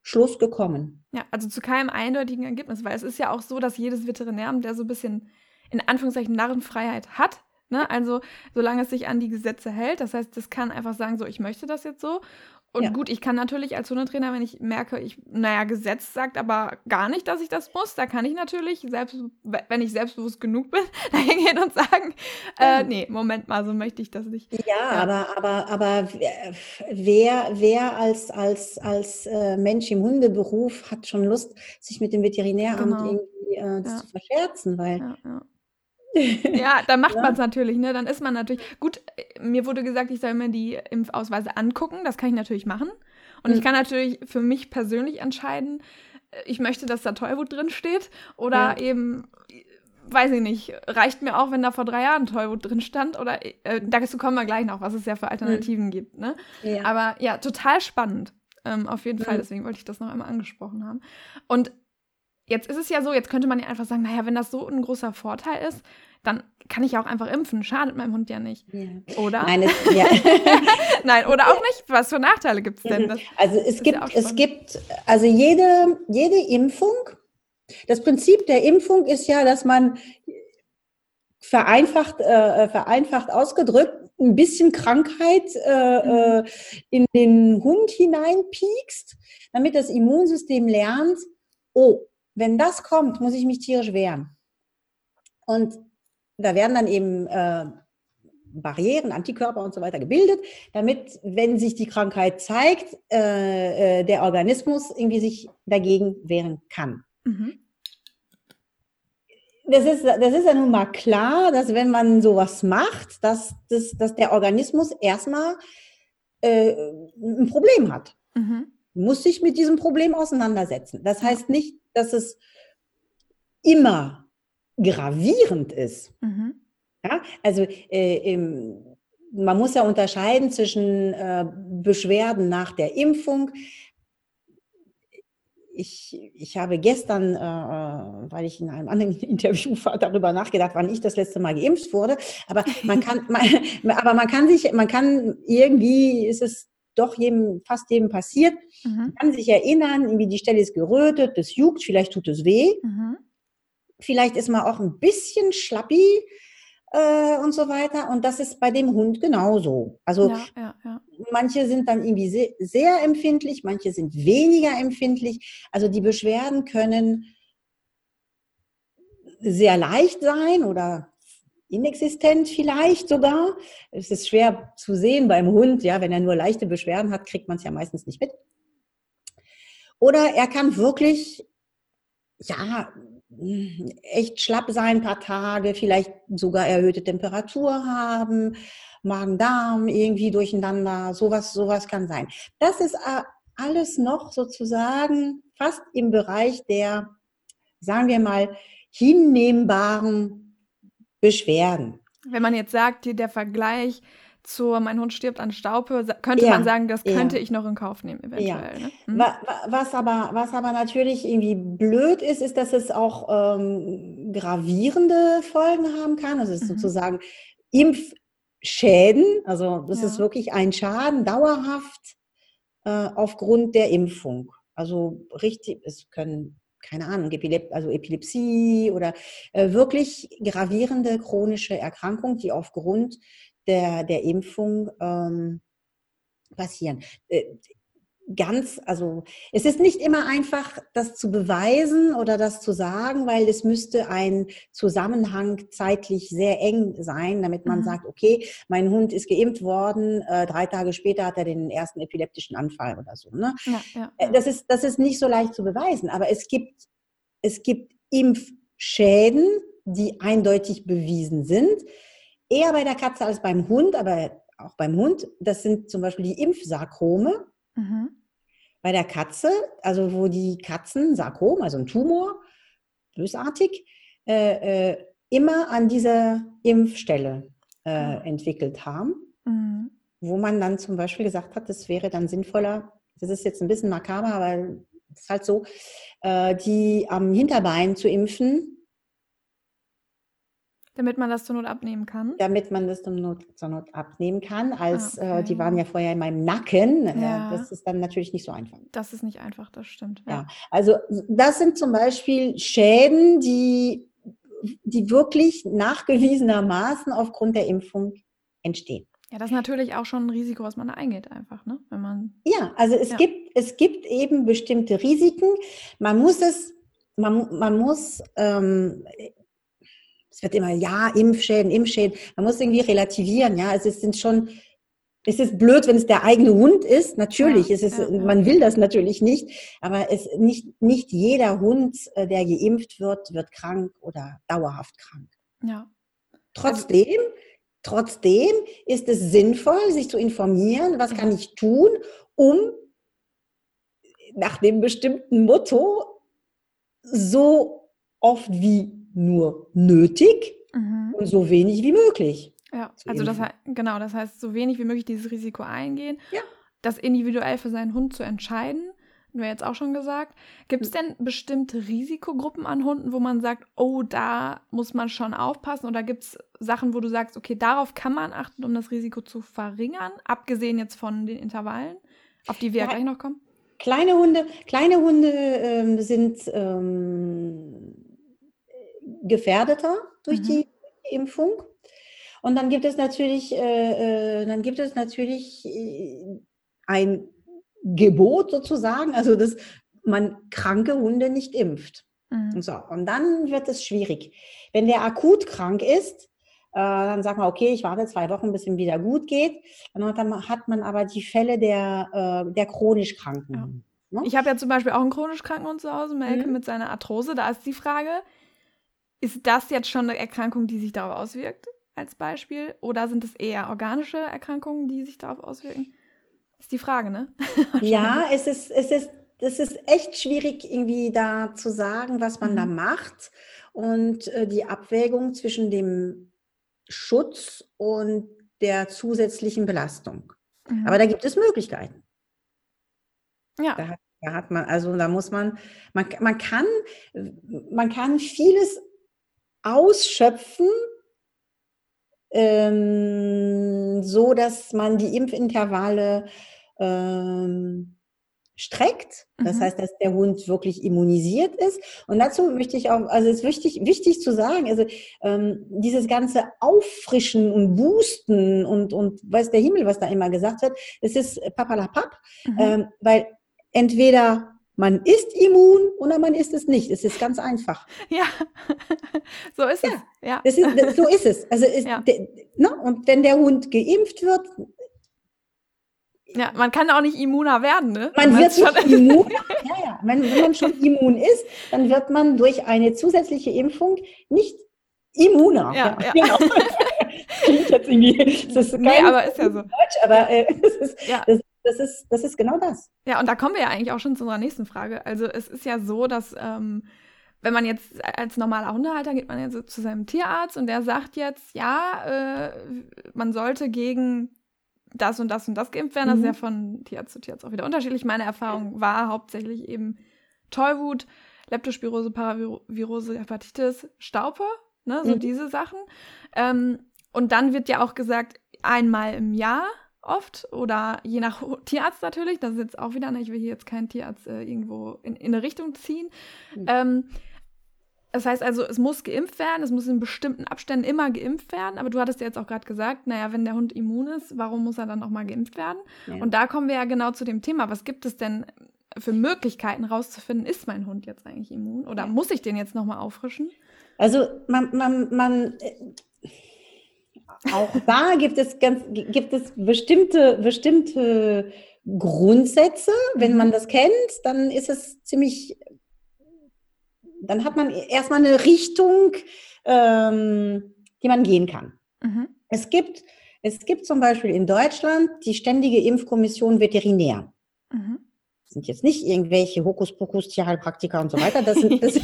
Schluss gekommen. Ja, also zu keinem eindeutigen Ergebnis, weil es ist ja auch so, dass jedes Veterinäramt, der so ein bisschen in Anführungszeichen Narrenfreiheit hat, Ne? Also, solange es sich an die Gesetze hält. Das heißt, das kann einfach sagen, so, ich möchte das jetzt so. Und ja. gut, ich kann natürlich als Hundetrainer, wenn ich merke, ich, naja, Gesetz sagt aber gar nicht, dass ich das muss, da kann ich natürlich, selbst, wenn ich selbstbewusst genug bin, da hingehen und sagen, äh, nee, Moment mal, so möchte ich das nicht. Ja, ja. aber, aber, aber wer, wer als, als, als äh, Mensch im Hundeberuf hat schon Lust, sich mit dem Veterinäramt genau. irgendwie äh, ja. zu verscherzen, weil ja, dann macht ja. man es natürlich, ne? Dann ist man natürlich. Gut, mir wurde gesagt, ich soll mir die Impfausweise angucken. Das kann ich natürlich machen. Und mhm. ich kann natürlich für mich persönlich entscheiden, äh, ich möchte, dass da Tollwut drin steht. Oder ja. eben, weiß ich nicht, reicht mir auch, wenn da vor drei Jahren Tollwut drin stand. Oder äh, dazu kommen wir gleich noch, was es ja für Alternativen mhm. gibt. Ne? Ja. Aber ja, total spannend. Ähm, auf jeden mhm. Fall, deswegen wollte ich das noch einmal angesprochen haben. Und Jetzt ist es ja so, jetzt könnte man ja einfach sagen, naja, wenn das so ein großer Vorteil ist, dann kann ich auch einfach impfen. Schadet meinem Hund ja nicht. Ja. Oder? Nein, es, ja. Nein, oder auch nicht. Was für Nachteile gibt es denn? Das also es gibt, ja es gibt, also jede, jede Impfung, das Prinzip der Impfung ist ja, dass man vereinfacht, äh, vereinfacht ausgedrückt ein bisschen Krankheit äh, mhm. Äh, in den Hund hineinpiekst, damit das Immunsystem lernt, oh, wenn das kommt, muss ich mich tierisch wehren. Und da werden dann eben äh, Barrieren, Antikörper und so weiter gebildet, damit, wenn sich die Krankheit zeigt, äh, äh, der Organismus irgendwie sich dagegen wehren kann. Mhm. Das ist, das ist ja nun mal klar, dass wenn man sowas macht, dass, dass, dass der Organismus erstmal äh, ein Problem hat. Mhm. Muss sich mit diesem Problem auseinandersetzen. Das heißt nicht, dass es immer gravierend ist. Mhm. Ja, also äh, im, man muss ja unterscheiden zwischen äh, Beschwerden nach der Impfung. Ich, ich habe gestern, äh, äh weil ich in einem anderen Interview war, darüber nachgedacht, wann ich das letzte Mal geimpft wurde. Aber man kann, man, aber man kann sich, man kann irgendwie, ist es doch jedem, fast jedem passiert. Mhm. Man kann sich erinnern, irgendwie die Stelle ist gerötet, das juckt, vielleicht tut es weh. Mhm. Vielleicht ist man auch ein bisschen schlappi äh, und so weiter. Und das ist bei dem Hund genauso. Also ja, ja, ja. manche sind dann irgendwie sehr, sehr empfindlich, manche sind weniger empfindlich. Also die Beschwerden können sehr leicht sein oder inexistent vielleicht sogar. Es ist schwer zu sehen beim Hund, ja, wenn er nur leichte Beschwerden hat, kriegt man es ja meistens nicht mit. Oder er kann wirklich, ja, echt schlapp sein, ein paar Tage, vielleicht sogar erhöhte Temperatur haben, Magen-Darm irgendwie durcheinander, sowas, sowas kann sein. Das ist äh, alles noch sozusagen fast im Bereich der, sagen wir mal, hinnehmbaren Beschwerden. Wenn man jetzt sagt, hier der Vergleich zu Mein Hund stirbt an Staupe, könnte ja, man sagen, das könnte ja. ich noch in Kauf nehmen, eventuell. Ja. Ne? Hm? Was, aber, was aber natürlich irgendwie blöd ist, ist, dass es auch ähm, gravierende Folgen haben kann. Also es ist mhm. sozusagen Impfschäden, also das ist wirklich ein Schaden dauerhaft äh, aufgrund der Impfung. Also richtig, es können keine Ahnung, Epilep also Epilepsie oder äh, wirklich gravierende chronische Erkrankungen, die aufgrund der, der Impfung ähm, passieren. Äh, ganz, also es ist nicht immer einfach, das zu beweisen oder das zu sagen, weil es müsste ein Zusammenhang zeitlich sehr eng sein, damit man mhm. sagt, okay, mein Hund ist geimpft worden, äh, drei Tage später hat er den ersten epileptischen Anfall oder so. Ne? Ja, ja, äh, ja. Das, ist, das ist nicht so leicht zu beweisen, aber es gibt, es gibt Impfschäden, die eindeutig bewiesen sind. Eher bei der Katze als beim Hund, aber auch beim Hund. Das sind zum Beispiel die Impfsarkome. Mhm. Bei der Katze, also wo die Katzen Sarkom, also ein Tumor, bösartig, äh, äh, immer an dieser Impfstelle äh, ah. entwickelt haben, mhm. wo man dann zum Beispiel gesagt hat, das wäre dann sinnvoller, das ist jetzt ein bisschen makaber, aber es ist halt so, äh, die am Hinterbein zu impfen, damit man das zur Not abnehmen kann? Damit man das zur Not, zur Not abnehmen kann. Als ah, okay. äh, die waren ja vorher in meinem Nacken. Ja. Äh, das ist dann natürlich nicht so einfach. Das ist nicht einfach, das stimmt. Ja. ja. also das sind zum Beispiel Schäden, die, die wirklich nachgewiesenermaßen aufgrund der Impfung entstehen. Ja, das ist natürlich auch schon ein Risiko, was man da eingeht, einfach, ne? Wenn man. Ja, also es ja. gibt, es gibt eben bestimmte Risiken. Man muss es, man, man muss ähm, es wird immer, ja, Impfschäden, Impfschäden. Man muss irgendwie relativieren, ja. Also es sind schon, es ist blöd, wenn es der eigene Hund ist. Natürlich, ja, es ist, ja, man will das natürlich nicht. Aber es nicht, nicht jeder Hund, äh, der geimpft wird, wird krank oder dauerhaft krank. Ja. Trotzdem, trotzdem ist es sinnvoll, sich zu informieren, was kann ich tun, um nach dem bestimmten Motto so oft wie nur nötig mhm. und so wenig wie möglich. Ja, also das heißt, genau, das heißt, so wenig wie möglich dieses Risiko eingehen. Ja. Das individuell für seinen Hund zu entscheiden, haben wir jetzt auch schon gesagt. Gibt es denn bestimmte Risikogruppen an Hunden, wo man sagt, oh, da muss man schon aufpassen? Oder gibt es Sachen, wo du sagst, okay, darauf kann man achten, um das Risiko zu verringern, abgesehen jetzt von den Intervallen, auf die wir ja, gleich noch kommen? Kleine Hunde, kleine Hunde ähm, sind ähm, gefährdeter durch mhm. die Impfung. Und dann gibt es natürlich, äh, äh, dann gibt es natürlich äh, ein Gebot sozusagen, also dass man kranke Hunde nicht impft. Mhm. So, und dann wird es schwierig. Wenn der akut krank ist, äh, dann sagt man, okay, ich warte zwei Wochen, bis ihm wieder gut geht. Dann hat, man, hat man aber die Fälle der, äh, der chronisch Kranken. Ja. Ne? Ich habe ja zum Beispiel auch einen chronisch kranken Hund zu Hause, Melke mhm. mit seiner Arthrose. Da ist die Frage, ist das jetzt schon eine Erkrankung, die sich darauf auswirkt, als Beispiel? Oder sind es eher organische Erkrankungen, die sich darauf auswirken? Ist die Frage, ne? ja, es ist, es ist, es ist echt schwierig, irgendwie da zu sagen, was man mhm. da macht. Und äh, die Abwägung zwischen dem Schutz und der zusätzlichen Belastung. Mhm. Aber da gibt es Möglichkeiten. Ja. Da hat, da hat man, also da muss man, man, man kann, man kann vieles ausschöpfen, ähm, so dass man die Impfintervalle ähm, streckt. Das mhm. heißt, dass der Hund wirklich immunisiert ist. Und dazu möchte ich auch, also es ist wichtig, wichtig zu sagen, also ähm, dieses ganze Auffrischen und Boosten und, und weiß der Himmel, was da immer gesagt wird, es ist papalapap, mhm. ähm, weil entweder man ist immun oder man ist es nicht. Es ist ganz einfach. Ja, so ist ja. es. Ja. Das ist, so ist es. Also ist, ja. de, ne? Und wenn der Hund geimpft wird. Ja, man kann auch nicht immuner werden, ne? Man wird nicht immun. ja, ja. Wenn, wenn man schon immun ist, dann wird man durch eine zusätzliche Impfung nicht immuner. Ja, ja. Genau. Klingt jetzt irgendwie. Das ist nee, aber ist ja so. Deutsch, aber äh, das, ist, ja. das, das ist, das ist genau das. Ja, und da kommen wir ja eigentlich auch schon zu unserer nächsten Frage. Also es ist ja so, dass ähm, wenn man jetzt als normaler Hundehalter geht man jetzt zu seinem Tierarzt und der sagt jetzt, ja, äh, man sollte gegen das und das und das geimpft werden. Mhm. Das ist ja mhm. von Tierarzt zu Tierarzt auch wieder unterschiedlich. Meine Erfahrung war hauptsächlich eben Tollwut, Leptospirose, Paravirose, Hepatitis, Staupe, ne, so mhm. diese Sachen. Ähm, und dann wird ja auch gesagt, einmal im Jahr oft oder je nach Tierarzt natürlich. Das ist jetzt auch wieder, ne, ich will hier jetzt keinen Tierarzt äh, irgendwo in, in, eine Richtung ziehen. Mhm. Ähm, Das heißt also, es muss geimpft werden, es muss in bestimmten Abständen immer geimpft werden. Aber du hattest ja jetzt auch gerade gesagt, naja, wenn der Hund immun ist, warum muss er dann auch mal geimpft werden? Ja. Und da kommen wir ja genau zu dem Thema. Was gibt es denn für Möglichkeiten rauszufinden, ist mein Hund jetzt eigentlich immun? Oder muss ich den jetzt nochmal auffrischen? Also man, man, man äh, auch da gibt es ganz, gibt es bestimmte, bestimmte Grundsätze. Wenn man mhm. das kennt, dann ist es ziemlich dann hat man erstmal eine Richtung, ähm, die man gehen kann. Mhm. Es, gibt, es gibt zum Beispiel in Deutschland die Ständige Impfkommission Veterinär. Mhm. Das sind jetzt nicht irgendwelche Hokuspokus, Tierheilpraktiker und so weiter. Das sind, das,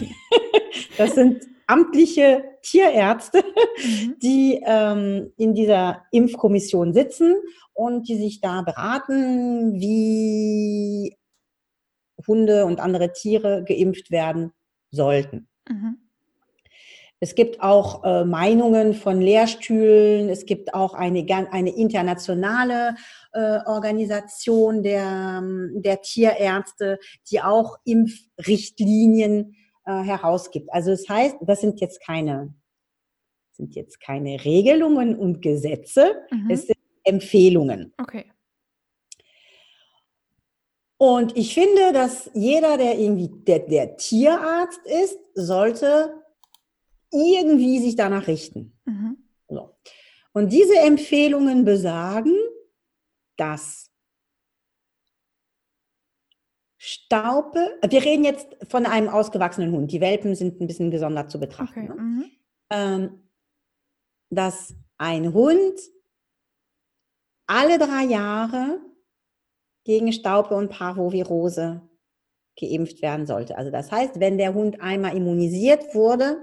das sind amtliche Tierärzte, mhm. die ähm, in dieser Impfkommission sitzen und die sich da beraten, wie Hunde und andere Tiere geimpft werden sollten. Mhm. Es gibt auch äh, Meinungen von Lehrstühlen. Es gibt auch eine, eine internationale äh, Organisation der, der Tierärzte, die auch Impfrichtlinien äh, herausgibt. Also das heißt, das sind jetzt keine, sind jetzt keine Regelungen und Gesetze, mhm. es sind Empfehlungen. Okay. Und ich finde, dass jeder, der irgendwie der, der Tierarzt ist, sollte irgendwie sich danach richten. Mhm. So. Und diese Empfehlungen besagen, dass Staupe, wir reden jetzt von einem ausgewachsenen Hund, die Welpen sind ein bisschen gesondert zu betrachten, okay. ne? mhm. ähm, dass ein Hund alle drei Jahre gegen Staupe und Parvovirose geimpft werden sollte. Also das heißt, wenn der Hund einmal immunisiert wurde,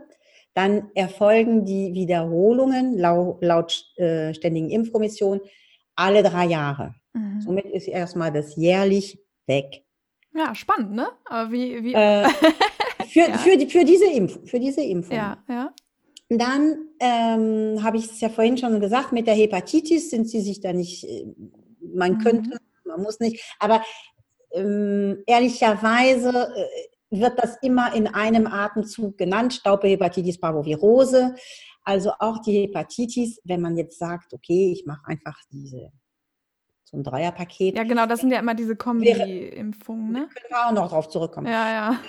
dann erfolgen die Wiederholungen laut, laut äh, Ständigen Impfkommission alle drei Jahre. Mhm. Somit ist erstmal das jährlich weg. Ja, spannend, ne? Aber wie, wie äh, für, ja. für, die, für, diese Impf für diese Impfung. Ja, ja. Dann ähm, habe ich es ja vorhin schon gesagt, mit der Hepatitis sind sie sich da nicht, äh, man mhm. könnte man muss nicht. Aber ähm, ehrlicherweise äh, wird das immer in einem Atemzug genannt, Staubehepatitis parvovirose. Also auch die Hepatitis, wenn man jetzt sagt, okay, ich mache einfach diese so ein Dreierpaket. Ja, genau, das sind ja immer diese Kombi-Impfungen, ne? Können wir auch noch drauf zurückkommen. Ja, ja.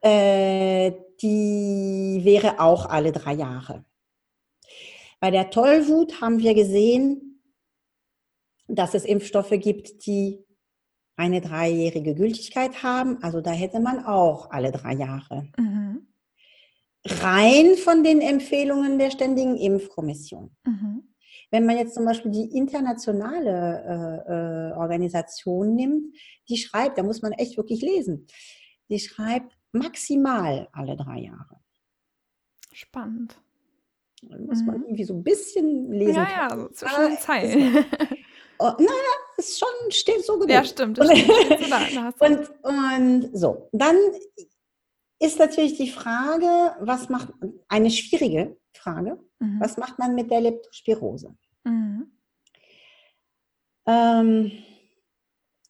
Äh, die wäre auch alle drei Jahre. Bei der Tollwut haben wir gesehen, dass es Impfstoffe gibt, die eine dreijährige Gültigkeit haben. Also da hätte man auch alle drei Jahre. Mhm. Rein von den Empfehlungen der Ständigen Impfkommission. Mhm. Wenn man jetzt zum Beispiel die internationale äh, äh, Organisation nimmt, die schreibt, da muss man echt wirklich lesen, die schreibt maximal alle drei Jahre. Spannend. Da muss man mhm. irgendwie so ein bisschen lesen. Ja, ja, so zwischen den Zeilen. Oh, naja, es schon steht so genug. Ja, stimmt. Das stimmt. Da, und, und so, dann ist natürlich die Frage, was macht, eine schwierige Frage, mhm. was macht man mit der Leptospirose? Mhm. Ähm,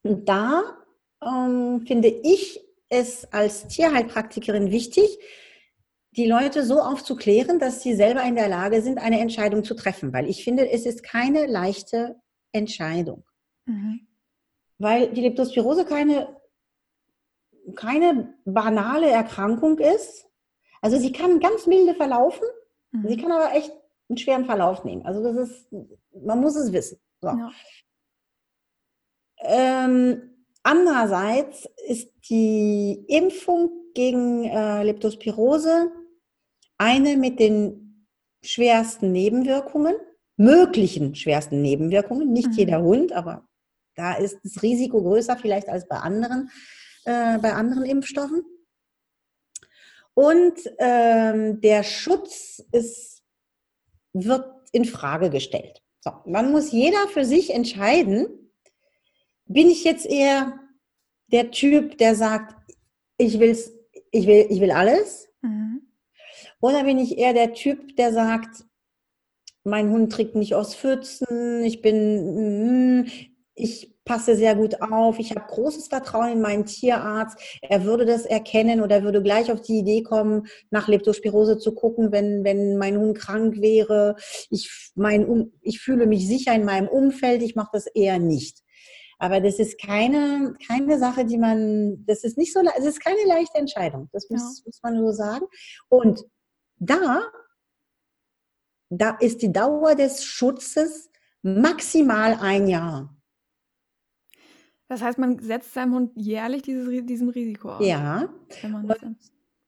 da ähm, finde ich es als Tierheilpraktikerin wichtig, die Leute so aufzuklären, dass sie selber in der Lage sind, eine Entscheidung zu treffen. Weil ich finde, es ist keine leichte Entscheidung. Mhm. Weil die Leptospirose keine, keine banale Erkrankung ist. Also sie kann ganz milde verlaufen, mhm. sie kann aber echt einen schweren Verlauf nehmen. Also das ist, man muss es wissen. So. Ja. Ähm, andererseits ist die Impfung gegen äh, Leptospirose eine mit den schwersten Nebenwirkungen möglichen schwersten Nebenwirkungen. Nicht mhm. jeder Hund, aber da ist das Risiko größer vielleicht als bei anderen, äh, bei anderen Impfstoffen. Und ähm, der Schutz ist, wird in Frage gestellt. So, dann muss jeder für sich entscheiden, bin ich jetzt eher der Typ, der sagt, ich will's, ich will, ich will alles? Mhm. Oder bin ich eher der Typ, der sagt, mein Hund trinkt nicht aus Pfützen, ich bin, mm, ich passe sehr gut auf, ich habe großes Vertrauen in meinen Tierarzt, er würde das erkennen oder würde gleich auf die Idee kommen, nach Leptospirose zu gucken, wenn, wenn mein Hund krank wäre. Ich, mein, ich fühle mich sicher in meinem Umfeld, ich mache das eher nicht. Aber das ist keine, keine Sache, die man, das ist nicht so, es ist keine leichte Entscheidung. Das muss, ja. muss man so sagen. Und da, da ist die Dauer des Schutzes maximal ein Jahr. Das heißt, man setzt seinem Hund jährlich dieses, diesem Risiko aus. Ja. Und,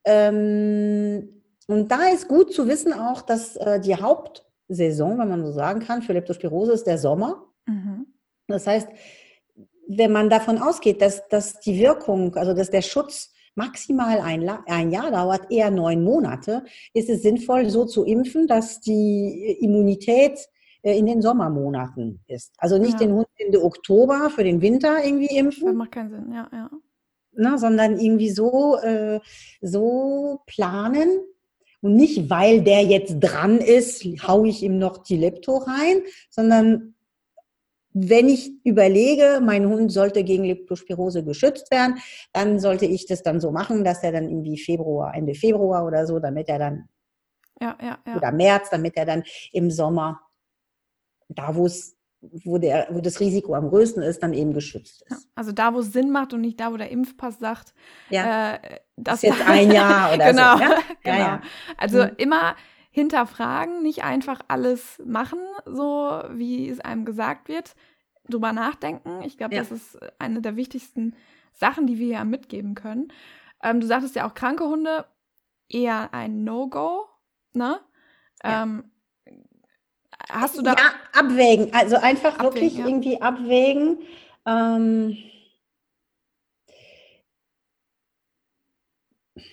ähm, und da ist gut zu wissen auch, dass äh, die Hauptsaison, wenn man so sagen kann, für Leptospirose ist der Sommer. Mhm. Das heißt, wenn man davon ausgeht, dass, dass die Wirkung, also dass der Schutz maximal ein, ein Jahr dauert, eher neun Monate, ist es sinnvoll, so zu impfen, dass die Immunität in den Sommermonaten ist. Also nicht ja. den Hund Ende Oktober für den Winter irgendwie impfen. Das macht keinen Sinn, ja, ja. Na, sondern irgendwie so, äh, so planen. Und nicht, weil der jetzt dran ist, haue ich ihm noch die Lepto rein, sondern wenn ich überlege, mein Hund sollte gegen Leptospirose geschützt werden, dann sollte ich das dann so machen, dass er dann irgendwie Februar, Ende Februar oder so, damit er dann, ja, ja, ja. oder März, damit er dann im Sommer, da wo es wo, der, wo das Risiko am größten ist, dann eben geschützt ist. also da, wo es Sinn macht und nicht da, wo der Impfpass sagt, ja. Äh, das ist jetzt ein Jahr oder genau, so. Ja? genau. Ja, Also mhm. immer hinterfragen, nicht einfach alles machen, so wie es einem gesagt wird, drüber nachdenken. Ich glaube, das ist eine der wichtigsten Sachen, die wir ja mitgeben können. Ähm, du sagtest ja auch, kranke Hunde eher ein No-Go, ne? Ähm, hast du da. Ja, abwägen. Also einfach abwägen, wirklich ja. irgendwie abwägen. Ähm,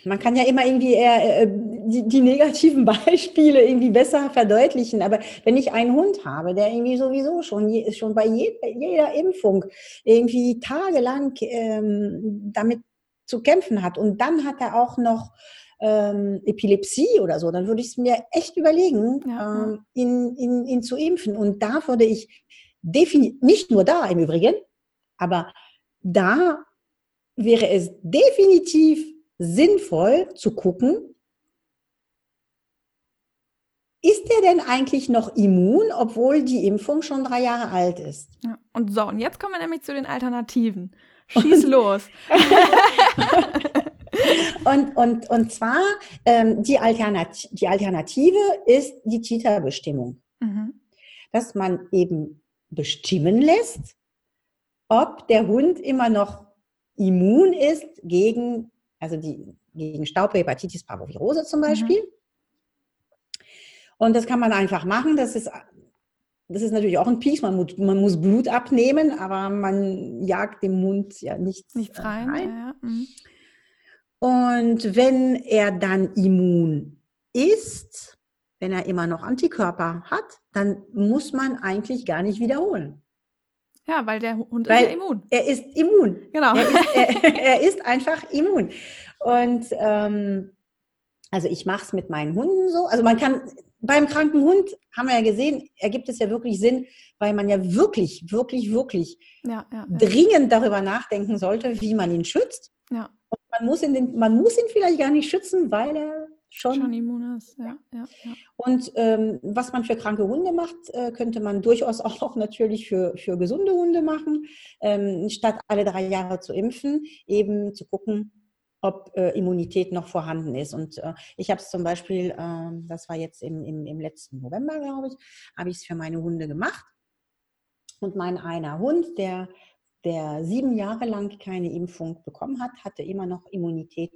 man kann ja immer irgendwie eher, äh, die, die, negativen Beispiele irgendwie besser verdeutlichen. Aber wenn ich einen Hund habe, der irgendwie sowieso schon, je, schon bei, je, jeder Impfung irgendwie tagelang ähm, damit zu kämpfen hat und dann hat er auch noch ähm, Epilepsie oder so, dann würde ich es mir echt überlegen, ja. ähm, ihn, ihn, ihn zu impfen. Und da würde ich definitiv, nicht nur da im Übrigen, aber da wäre es definitiv sinnvoll zu gucken, ist der denn eigentlich noch immun, obwohl die Impfung schon drei Jahre alt ist? Ja, und so, und jetzt kommen wir nämlich zu den Alternativen. Schieß los. und, und, und zwar, ähm, die, Alternat die Alternative ist die Titerbestimmung. Mhm. Dass man eben bestimmen lässt, ob der Hund immer noch immun ist gegen also die, gegen Staubhepatitis parvovirose zum mhm. Beispiel. Mhm. Und das kann man einfach machen. Das ist, das ist natürlich auch ein Pieks. Man muss, man muss Blut abnehmen, aber man jagt dem Mund ja nichts, nichts rein. rein. Ja, ja. Mhm. Und wenn er dann immun ist, wenn er immer noch Antikörper hat, dann muss man eigentlich gar nicht wiederholen. Ja, weil der Hund weil ist ja immun. Er ist immun. Genau. Er ist, er, er ist einfach immun. Und ähm, also ich mache es mit meinen Hunden so. Also man kann beim kranken Hund haben wir ja gesehen, ergibt es ja wirklich Sinn, weil man ja wirklich, wirklich, wirklich ja, ja, dringend darüber nachdenken sollte, wie man ihn schützt. Ja. Man muss, ihn den, man muss ihn vielleicht gar nicht schützen, weil er schon, schon immun ist. Ja, ja, ja. Und ähm, was man für kranke Hunde macht, äh, könnte man durchaus auch natürlich für, für gesunde Hunde machen, ähm, statt alle drei Jahre zu impfen, eben zu gucken, ob äh, Immunität noch vorhanden ist. Und äh, ich habe es zum Beispiel, äh, das war jetzt im, im, im letzten November, glaube ich, habe ich es für meine Hunde gemacht. Und mein einer Hund, der, der sieben Jahre lang keine Impfung bekommen hat, hatte immer noch Immunität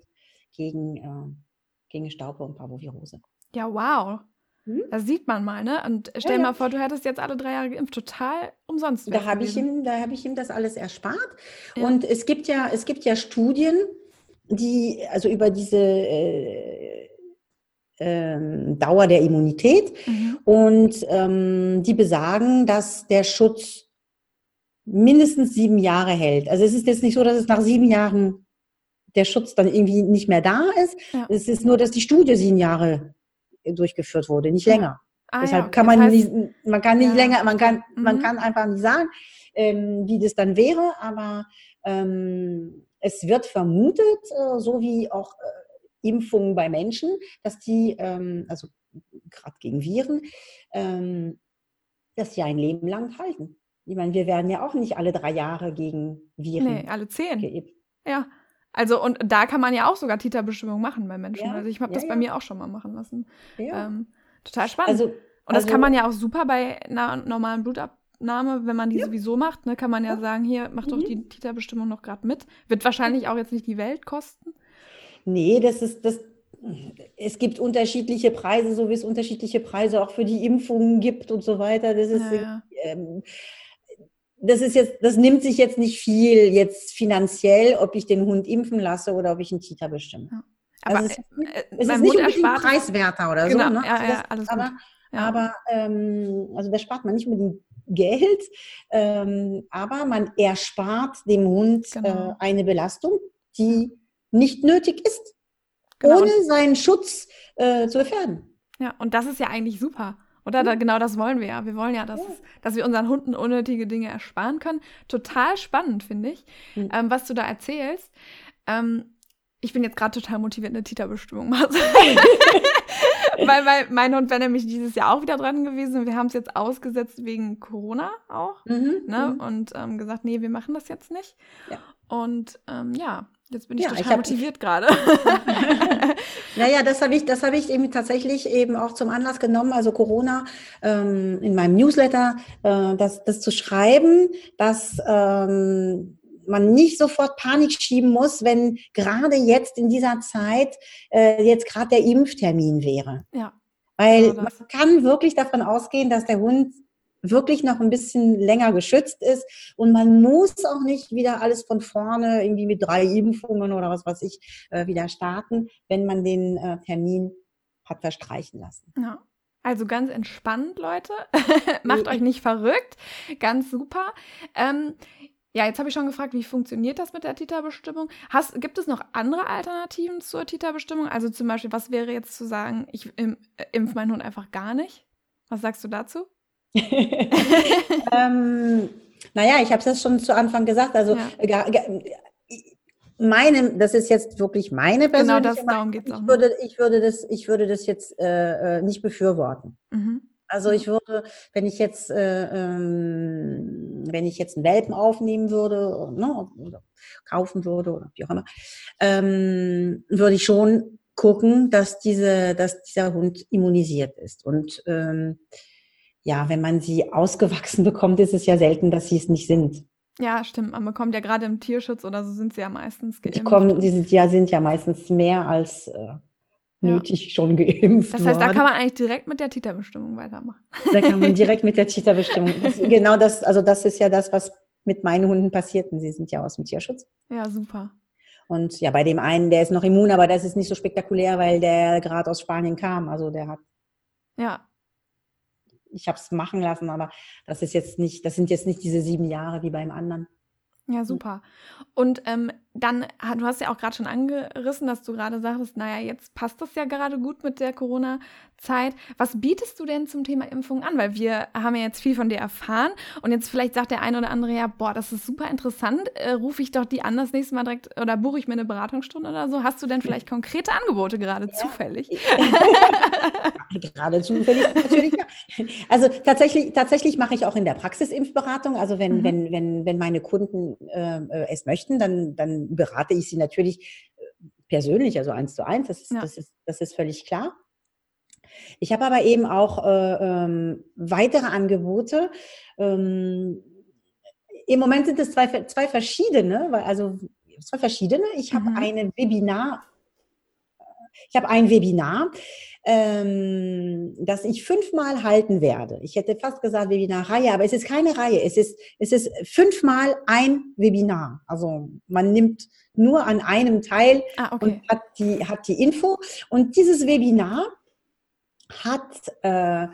gegen äh, gegen Staube und Parvovirose. Ja, wow. Hm? Das sieht man mal, ne? Und stell ja, ja. mal vor, du hättest jetzt alle drei Jahre geimpft, total umsonst. Da habe ich ihm, da habe ich ihm das alles erspart. Ja. Und es gibt ja, es gibt ja Studien, die also über diese äh, äh, Dauer der Immunität mhm. und ähm, die besagen, dass der Schutz mindestens sieben Jahre hält. Also es ist jetzt nicht so, dass es nach sieben Jahren der Schutz dann irgendwie nicht mehr da ist. Ja. Es ist nur, dass die Studie sieben Jahre durchgeführt wurde, nicht länger. Ah, Deshalb ja, kann man heißt, nicht, man kann nicht ja. länger, man kann, mhm. man kann einfach nicht sagen, ähm, wie das dann wäre, aber ähm, es wird vermutet, äh, so wie auch äh, Impfungen bei Menschen, dass die, ähm, also gerade gegen Viren, ähm, dass sie ein Leben lang halten. Ich meine, wir werden ja auch nicht alle drei Jahre gegen Viren. Nee, alle zehn. Geimpft. Ja. Also, und da kann man ja auch sogar Titerbestimmung machen bei Menschen. Ja, also, ich habe ja, das bei mir auch schon mal machen lassen. Ja. Ähm, total spannend. Also, und das also, kann man ja auch super bei einer normalen Blutabnahme, wenn man die sowieso macht, ne, kann man ja, sagen: Hier, mach doch mhm. die Titerbestimmung noch gerade mit. Wird wahrscheinlich auch jetzt nicht die Welt kosten. Nee, das ist, das, es gibt unterschiedliche Preise, so wie es unterschiedliche Preise auch für die Impfungen gibt und so weiter. Das ist, ja, ähm, das ist jetzt, das nimmt sich jetzt nicht viel jetzt finanziell, ob ich den Hund impfen lasse oder ob ich einen Titer bestimme. Ja. Aber also es, äh, es ist nicht unbedingt preiswerter oder genau, so. Ne? Ja, ja, alles aber, gut. Ja. aber ähm, also da spart man nicht unbedingt Geld, ähm, aber man erspart dem Hund genau. äh, eine Belastung, die nicht nötig ist, genau. ohne seinen Schutz äh, zu gefährden. Ja, und das ist ja eigentlich super. Oder da, genau das wollen wir ja. Wir wollen ja, dass. Es, dass wir unseren Hunden unnötige Dinge ersparen können. Total spannend, finde ich, mhm. ähm, was du da erzählst. Ähm, ich bin jetzt gerade total motiviert, eine Titerbestimmung mal weil, weil mein Hund wäre nämlich dieses Jahr auch wieder dran gewesen. Wir haben es jetzt ausgesetzt wegen Corona auch. Mhm, ne? Mhm. Und ähm, gesagt, nee, wir machen das jetzt nicht. Ja. Und ähm, ja, Jetzt bin ich ja, total ich hab, motiviert gerade. naja, das habe ich, das habe ich eben tatsächlich eben auch zum Anlass genommen, also Corona ähm, in meinem Newsletter, äh, das, das zu schreiben, dass ähm, man nicht sofort Panik schieben muss, wenn gerade jetzt in dieser Zeit äh, jetzt gerade der Impftermin wäre. Ja. Weil genau man kann wirklich davon ausgehen, dass der Hund wirklich noch ein bisschen länger geschützt ist. Und man muss auch nicht wieder alles von vorne irgendwie mit drei Impfungen oder was weiß ich äh, wieder starten, wenn man den äh, Termin hat verstreichen lassen. Ja. Also ganz entspannt, Leute. Macht euch nicht verrückt. Ganz super. Ähm, ja, jetzt habe ich schon gefragt, wie funktioniert das mit der Titerbestimmung? Hast, gibt es noch andere Alternativen zur Titerbestimmung? Also zum Beispiel, was wäre jetzt zu sagen, ich äh, impf meinen Hund einfach gar nicht? Was sagst du dazu? ähm, naja, ich habe es schon zu Anfang gesagt. Also ja. meine, das ist jetzt wirklich meine persönliche Genau, das, darum geht es auch. Ich würde, ich, würde das, ich würde das jetzt äh, äh, nicht befürworten. Mhm. Also ich würde, wenn ich jetzt, äh, ähm, wenn ich jetzt einen Welpen aufnehmen würde ne, oder kaufen würde oder wie auch immer, ähm, würde ich schon gucken, dass diese, dass dieser Hund immunisiert ist. Und ähm, ja, wenn man sie ausgewachsen bekommt, ist es ja selten, dass sie es nicht sind. Ja, stimmt. Man bekommt ja gerade im Tierschutz oder so sind sie ja meistens geimpft. Die, kommen, die sind, ja, sind ja meistens mehr als äh, nötig ja. schon geimpft. Das heißt, worden. da kann man eigentlich direkt mit der Titerbestimmung weitermachen. Da kann man direkt mit der Titerbestimmung. genau das, also das ist ja das, was mit meinen Hunden passiert. Sie sind ja aus dem Tierschutz. Ja, super. Und ja, bei dem einen, der ist noch immun, aber das ist nicht so spektakulär, weil der gerade aus Spanien kam. Also der hat ja ich habe es machen lassen, aber das ist jetzt nicht, das sind jetzt nicht diese sieben Jahre wie beim anderen. Ja, hm. super. Und ähm, dann, du hast ja auch gerade schon angerissen, dass du gerade sagtest, naja, jetzt passt das ja gerade gut mit der Corona-Zeit. Was bietest du denn zum Thema Impfung an? Weil wir haben ja jetzt viel von dir erfahren und jetzt vielleicht sagt der eine oder andere ja, boah, das ist super interessant, äh, rufe ich doch die an das nächste Mal direkt oder buche ich mir eine Beratungsstunde oder so. Hast du denn vielleicht konkrete Angebote gerade ja. zufällig? gerade zufällig natürlich. Ja. Also tatsächlich, tatsächlich mache ich auch in der Praxis Impfberatung. Also wenn, mhm. wenn, wenn, wenn meine Kunden äh, äh es möchten, dann, dann berate ich sie natürlich äh, persönlich, also eins zu eins, das ist, ja. das ist, das ist völlig klar. Ich habe aber eben auch äh, ähm, weitere Angebote. Ähm, Im Moment sind es zwei, zwei verschiedene, also zwei verschiedene. Ich habe mhm. eine Webinar, ich habe ein Webinar, ähm, das ich fünfmal halten werde. Ich hätte fast gesagt Webinarreihe, aber es ist keine Reihe. Es ist, es ist fünfmal ein Webinar. Also man nimmt nur an einem teil ah, okay. und hat die, hat die Info. Und dieses Webinar hat, äh,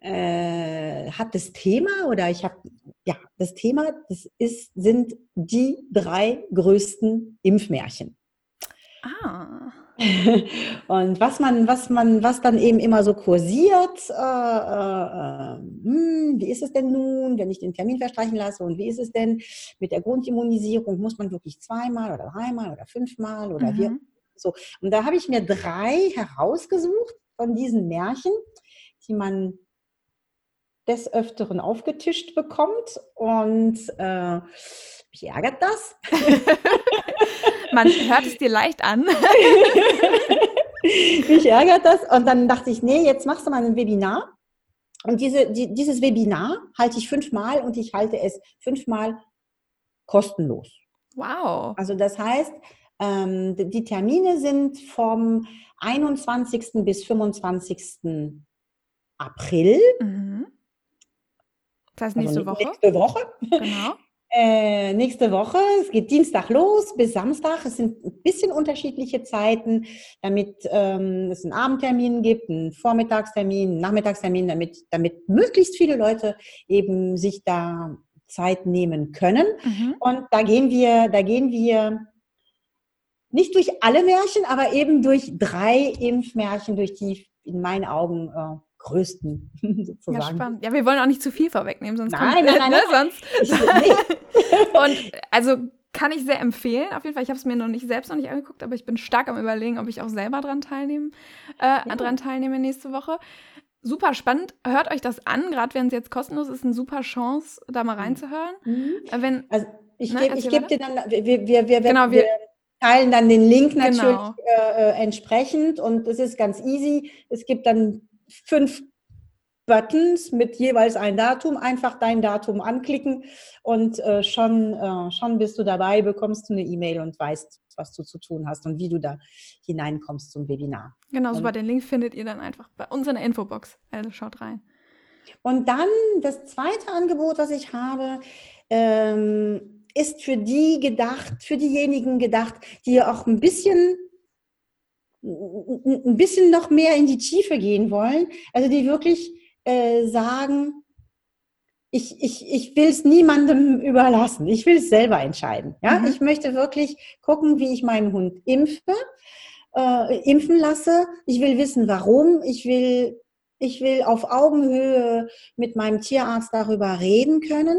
äh, hat das Thema oder ich habe ja das Thema, das ist, sind die drei größten Impfmärchen. Ah. Und was man, was man, was dann eben immer so kursiert, äh, äh, hm, wie ist es denn nun, wenn ich den Termin verstreichen lasse und wie ist es denn mit der Grundimmunisierung? Muss man wirklich zweimal oder dreimal oder fünfmal oder mhm. wie? So. Und da habe ich mir drei herausgesucht von diesen Märchen, die man des Öfteren aufgetischt bekommt und äh, mich ärgert das. Man hört es dir leicht an. mich ärgert das. Und dann dachte ich, nee, jetzt machst du mal ein Webinar. Und diese, die, dieses Webinar halte ich fünfmal und ich halte es fünfmal kostenlos. Wow. Also das heißt, ähm, die Termine sind vom 21. bis 25. April. Mhm. Das heißt nächste also Woche. Nächste Woche. Genau. Äh, nächste Woche, es geht Dienstag los bis Samstag. Es sind ein bisschen unterschiedliche Zeiten, damit ähm, es einen Abendtermin gibt, einen Vormittagstermin, einen Nachmittagstermin, damit, damit möglichst viele Leute eben sich da Zeit nehmen können. Mhm. Und da gehen wir, da gehen wir nicht durch alle Märchen, aber eben durch drei Impfmärchen, durch die in meinen Augen äh, größten sozusagen. Ja, spannend. Ja, wir wollen auch nicht zu viel vorwegnehmen, sonst nein, kommt, nein, nein, ne, sonst. Und also kann ich sehr empfehlen. Auf jeden Fall, ich habe es mir noch nicht selbst noch nicht angeguckt, aber ich bin stark am überlegen, ob ich auch selber dran teilnehme, äh, ja. dran teilnehme nächste Woche. Super spannend. Hört euch das an, gerade wenn es jetzt kostenlos ist, eine super Chance, da mal mhm. reinzuhören. Mhm. Äh, wenn, also ich ne, gebe geb dir dann, wir, wir, wir, genau, wir, wir teilen dann den Link natürlich genau. äh entsprechend und es ist ganz easy. Es gibt dann fünf Buttons mit jeweils ein Datum, einfach dein Datum anklicken und äh, schon, äh, schon bist du dabei, bekommst du eine E-Mail und weißt, was du zu tun hast und wie du da hineinkommst zum Webinar. Genau, super. Den Link findet ihr dann einfach bei uns in der Infobox. Also schaut rein. Und dann das zweite Angebot, was ich habe, ähm, ist für die gedacht, für diejenigen gedacht, die auch ein bisschen ein bisschen noch mehr in die Tiefe gehen wollen, also die wirklich äh, sagen, ich, ich, ich will es niemandem überlassen, ich will es selber entscheiden. Ja? Mhm. Ich möchte wirklich gucken, wie ich meinen Hund impfe, äh, impfen lasse. Ich will wissen, warum. Ich will, ich will auf Augenhöhe mit meinem Tierarzt darüber reden können.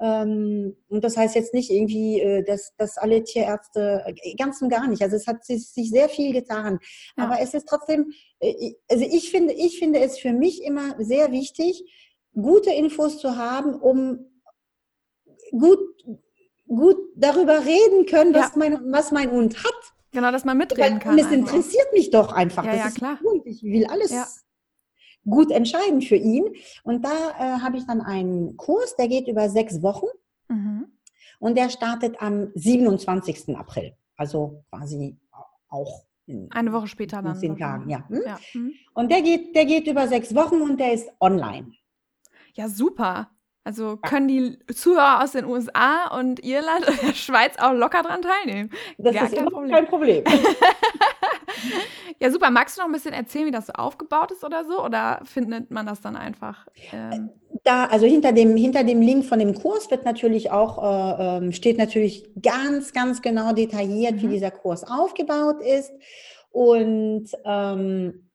Ähm, und das heißt jetzt nicht irgendwie, äh, dass, dass alle Tierärzte, äh, ganz und gar nicht. Also es hat sich, sehr viel getan. Ja. Aber es ist trotzdem, äh, also ich finde, ich finde es für mich immer sehr wichtig, gute Infos zu haben, um gut, gut darüber reden können, was, ja. mein, was mein Hund hat. Genau, dass man mitreden kann. Und es interessiert mich doch einfach. Ja, das ja, klar. Gut. Ich will alles gut entscheiden für ihn. Und da äh, habe ich dann einen Kurs, der geht über sechs Wochen mhm. und der startet am 27. April. Also quasi auch eine Woche später dann. Zehn Tagen, ja. Hm? ja. Mhm. Und der geht, der geht über sechs Wochen und der ist online. Ja, super. Also können die Zuhörer aus den USA und Irland und der Schweiz auch locker dran teilnehmen. Das Gar ist kein Problem. kein Problem. Ja, super. Magst du noch ein bisschen erzählen, wie das so aufgebaut ist oder so? Oder findet man das dann einfach? Ähm da, also hinter dem, hinter dem Link von dem Kurs wird natürlich auch, äh, ähm, steht natürlich ganz, ganz genau detailliert, mhm. wie dieser Kurs aufgebaut ist. Und ähm,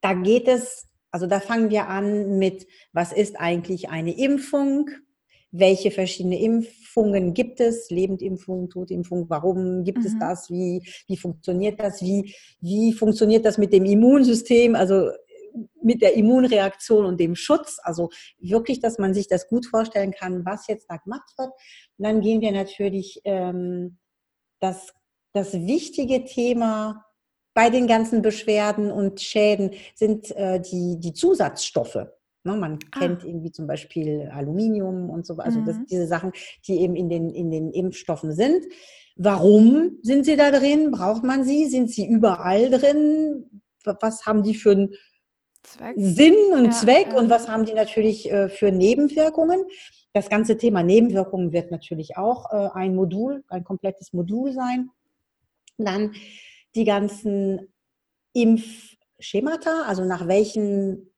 da geht es, also da fangen wir an mit, was ist eigentlich eine Impfung? welche verschiedene Impfungen gibt es, Lebendimpfung, Totimpfung, warum gibt mhm. es das, wie, wie funktioniert das, wie, wie funktioniert das mit dem Immunsystem, also mit der Immunreaktion und dem Schutz, also wirklich, dass man sich das gut vorstellen kann, was jetzt da gemacht wird. Und dann gehen wir natürlich ähm, das, das wichtige Thema bei den ganzen Beschwerden und Schäden sind äh, die, die Zusatzstoffe. Ne, man ah. kennt irgendwie zum Beispiel Aluminium und so, also mhm. das, diese Sachen, die eben in den, in den Impfstoffen sind. Warum sind sie da drin? Braucht man sie? Sind sie überall drin? Was haben die für einen Zweck. Sinn und ja, Zweck ja. und was haben die natürlich äh, für Nebenwirkungen? Das ganze Thema Nebenwirkungen wird natürlich auch äh, ein Modul, ein komplettes Modul sein. Dann die ganzen Impfschemata, also nach welchen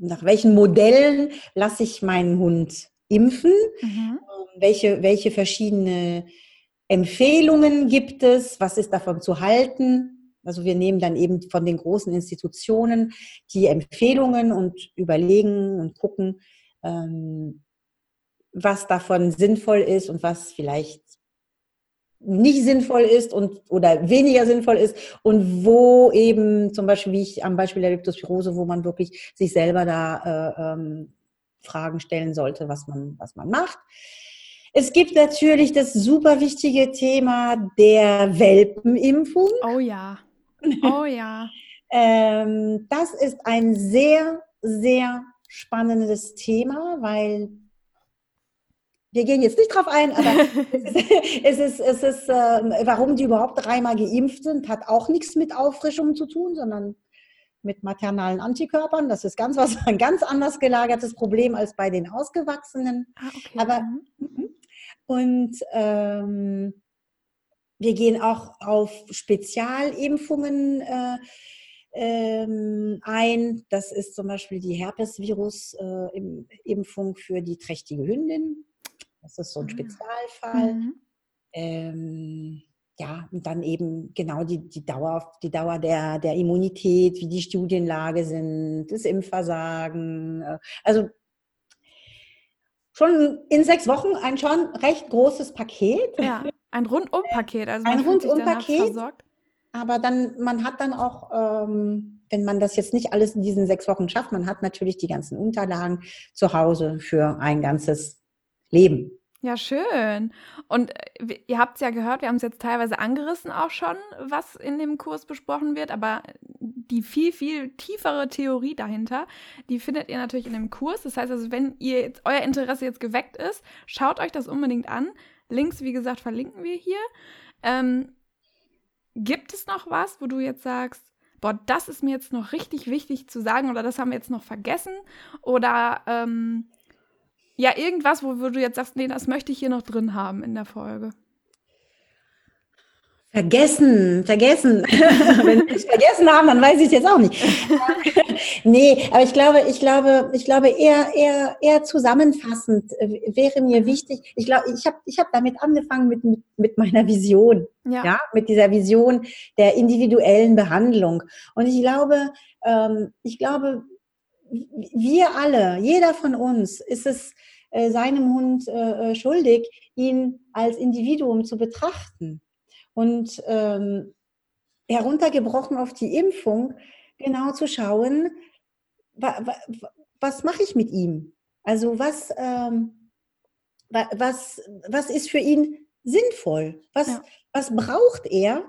nach welchen Modellen lasse ich meinen Hund impfen, mhm. Ähm, welche, welche verschiedene Empfehlungen gibt es? Was ist davon zu halten? Also wir nehmen dann eben von den großen Institutionen die Empfehlungen und überlegen und gucken, ähm, was davon sinnvoll ist und was vielleicht nicht sinnvoll ist und oder weniger sinnvoll ist und wo eben zum Beispiel, wie ich am Beispiel der Leptospirose, wo man wirklich sich selber da äh, ähm, Fragen stellen sollte, was man, was man macht. Es gibt natürlich das super wichtige Thema der Welpenimpfung. Oh ja. Oh ja. ähm, das ist ein sehr, sehr spannendes Thema, weil wir gehen jetzt nicht drauf ein, aber es ist, es ist, äh, warum die überhaupt dreimal geimpft sind, hat auch nichts mit Auffrischung zu tun, sondern mit maternalen Antikörpern. Das ist ganz was, ein ganz anders gelagertes Problem als bei den Ausgewachsenen. Ah, okay. Aber, mhm. Mhm. und ähm, wir gehen auch auf Spezialimpfungen äh, ähm, ein. Das ist zum Beispiel die Herpesvirus-Impfung äh, für die trächtige Hündin. Das ist so ein ah. Spezialfall. Mhm. Ähm, ja, und dann eben genau die, die Dauer, die Dauer der, der Immunität, wie die Studienlage sind, das Impfversagen. Äh, also schon in sechs Wochen ein schon recht großes Paket. Ja, ein Rundumpaket. Also ein Rundumpaket. Aber dann, man hat dann auch, ähm, wenn man das jetzt nicht alles in diesen sechs Wochen schafft, man hat natürlich die ganzen Unterlagen zu Hause für ein ganzes Leben. Ja, schön. Und äh, ihr habt es ja gehört, wir haben es jetzt teilweise angerissen auch schon, was in dem Kurs besprochen wird, aber die viel, viel tiefere Theorie dahinter, die findet ihr natürlich in dem Kurs. Das heißt also, wenn ihr jetzt, euer Interesse jetzt geweckt ist, schaut euch das unbedingt an. Links, wie gesagt, verlinken wir hier. Ähm, gibt es noch was, wo du jetzt sagst, boah, das ist mir jetzt noch richtig wichtig zu sagen oder das haben wir jetzt noch vergessen? Oder ähm, ja, irgendwas, wo, wo du jetzt sagst, nee, das möchte ich hier noch drin haben in der Folge. Vergessen, vergessen. Wenn wir es vergessen haben, dann weiß ich es jetzt auch nicht. nee, aber ich glaube, ich glaube, ich glaube eher, eher, eher zusammenfassend wäre mir wichtig. Ich glaube, ich habe, ich habe damit angefangen mit, mit, mit meiner Vision, ja. ja, mit dieser Vision der individuellen Behandlung. Und ich glaube, ähm, ich glaube, wir alle, jeder von uns ist es äh, seinem Hund äh, äh, schuldig, ihn als Individuum zu betrachten. Und ähm, heruntergebrochen auf die Impfung, genau zu schauen, wa, wa, was mache ich mit ihm? Also was, ähm, was, was ist für ihn sinnvoll? Was, ja. was braucht er?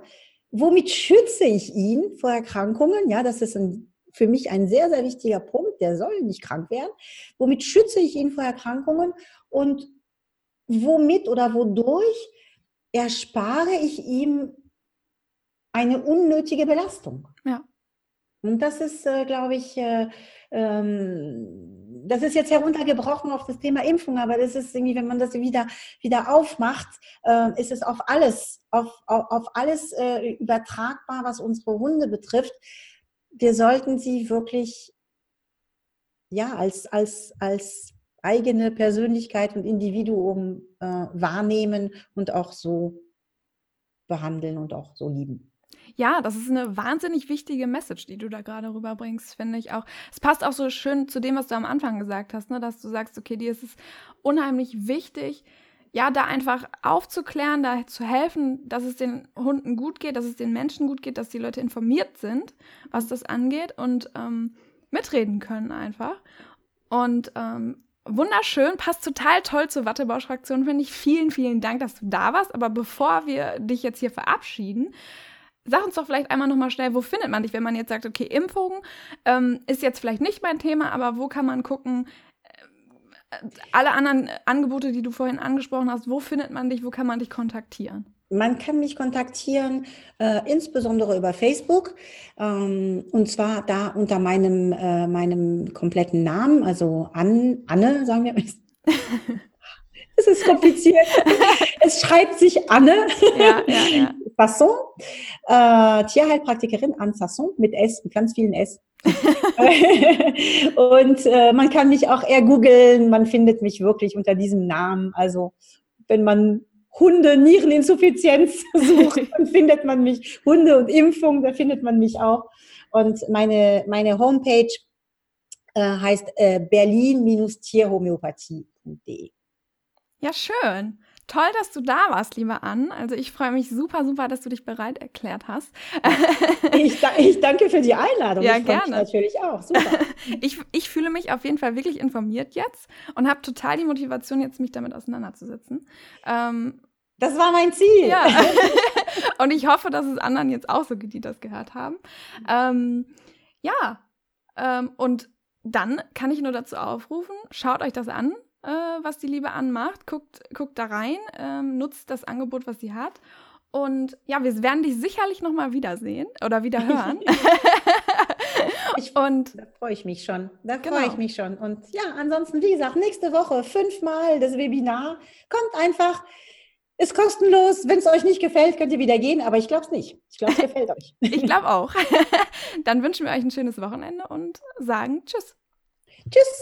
Womit schütze ich ihn vor Erkrankungen? Ja, das ist ein für mich ein sehr, sehr wichtiger Punkt. Der soll nicht krank werden. Womit schütze ich ihn vor Erkrankungen und womit oder wodurch erspare ich ihm eine unnötige Belastung? Ja. Und das ist, äh, glaube ich, äh, ähm, das ist jetzt heruntergebrochen auf das Thema Impfung, aber das ist irgendwie, wenn man das wieder, wieder aufmacht, äh, ist es auf alles, auf, auf, auf alles äh, übertragbar, was unsere Hunde betrifft wir sollten sie wirklich ja, als, als, als eigene Persönlichkeit und Individuum äh, wahrnehmen und auch so behandeln und auch so lieben. Ja, das ist eine wahnsinnig wichtige Message, die du da gerade rüberbringst, finde ich auch. Es passt auch so schön zu dem, was du am Anfang gesagt hast, ne? dass du sagst, okay, dir ist es unheimlich wichtig, ja, da einfach aufzuklären, da zu helfen, dass es den Hunden gut geht, dass es den Menschen gut geht, dass die Leute informiert sind, was das angeht und ähm, mitreden können einfach. Und ähm, wunderschön, passt total toll zur Wattebausch-Fraktion, finde ich. Vielen, vielen Dank, dass du da warst. Aber bevor wir dich jetzt hier verabschieden, Sag uns doch vielleicht einmal nochmal schnell, wo findet man dich, wenn man jetzt sagt, okay, Impfung ähm, ist jetzt vielleicht nicht mein Thema, aber wo kann man gucken, alle anderen Angebote, die du vorhin angesprochen hast, wo findet man dich, wo kann man dich kontaktieren? Man kann mich kontaktieren, äh, insbesondere über Facebook, ähm, und zwar da unter meinem, äh, meinem kompletten Namen, also An, Anne, sagen wir. es ist kompliziert. es schreibt sich Anne. Ja, ja, ja. Fasson, äh, Tierheilpraktikerin Anne Sasson mit S, mit ganz vielen S. und äh, man kann mich auch eher googeln, man findet mich wirklich unter diesem Namen. Also wenn man Hunde-Niereninsuffizienz sucht, dann findet man mich. Hunde und Impfung, da findet man mich auch. Und meine, meine Homepage äh, heißt äh, berlin-tierhomöopathie.de. Ja, schön. Toll, dass du da warst, liebe Ann. Also ich freue mich super, super, dass du dich bereit erklärt hast. ich, ich danke für die Einladung. Ja, ich gerne. natürlich auch. Super. ich, ich fühle mich auf jeden Fall wirklich informiert jetzt und habe total die Motivation, jetzt mich damit auseinanderzusetzen. Ähm, das war mein Ziel. Ja. und ich hoffe, dass es anderen jetzt auch so geht, die das gehört haben. Ähm, ja. Ähm, und dann kann ich nur dazu aufrufen, schaut euch das an äh, was die Liebe anmacht. Guckt, guckt da rein, ähm, nutzt das Angebot, was sie hat. Und ja, wir werden dich sicherlich noch mal wiedersehen oder wieder hören. ich, und da freue ich mich schon. Da genau. freue ich mich schon. Und ja, ansonsten, wie gesagt, nächste Woche fünfmal das Webinar. Kommt einfach. Ist kostenlos. Wenn es euch nicht gefällt, könnt ihr wieder gehen, aber ich glaube es nicht. Ich glaube, es gefällt euch. ich glaube auch. Dann wünschen wir euch ein schönes Wochenende und sagen Tschüss. Tschüss.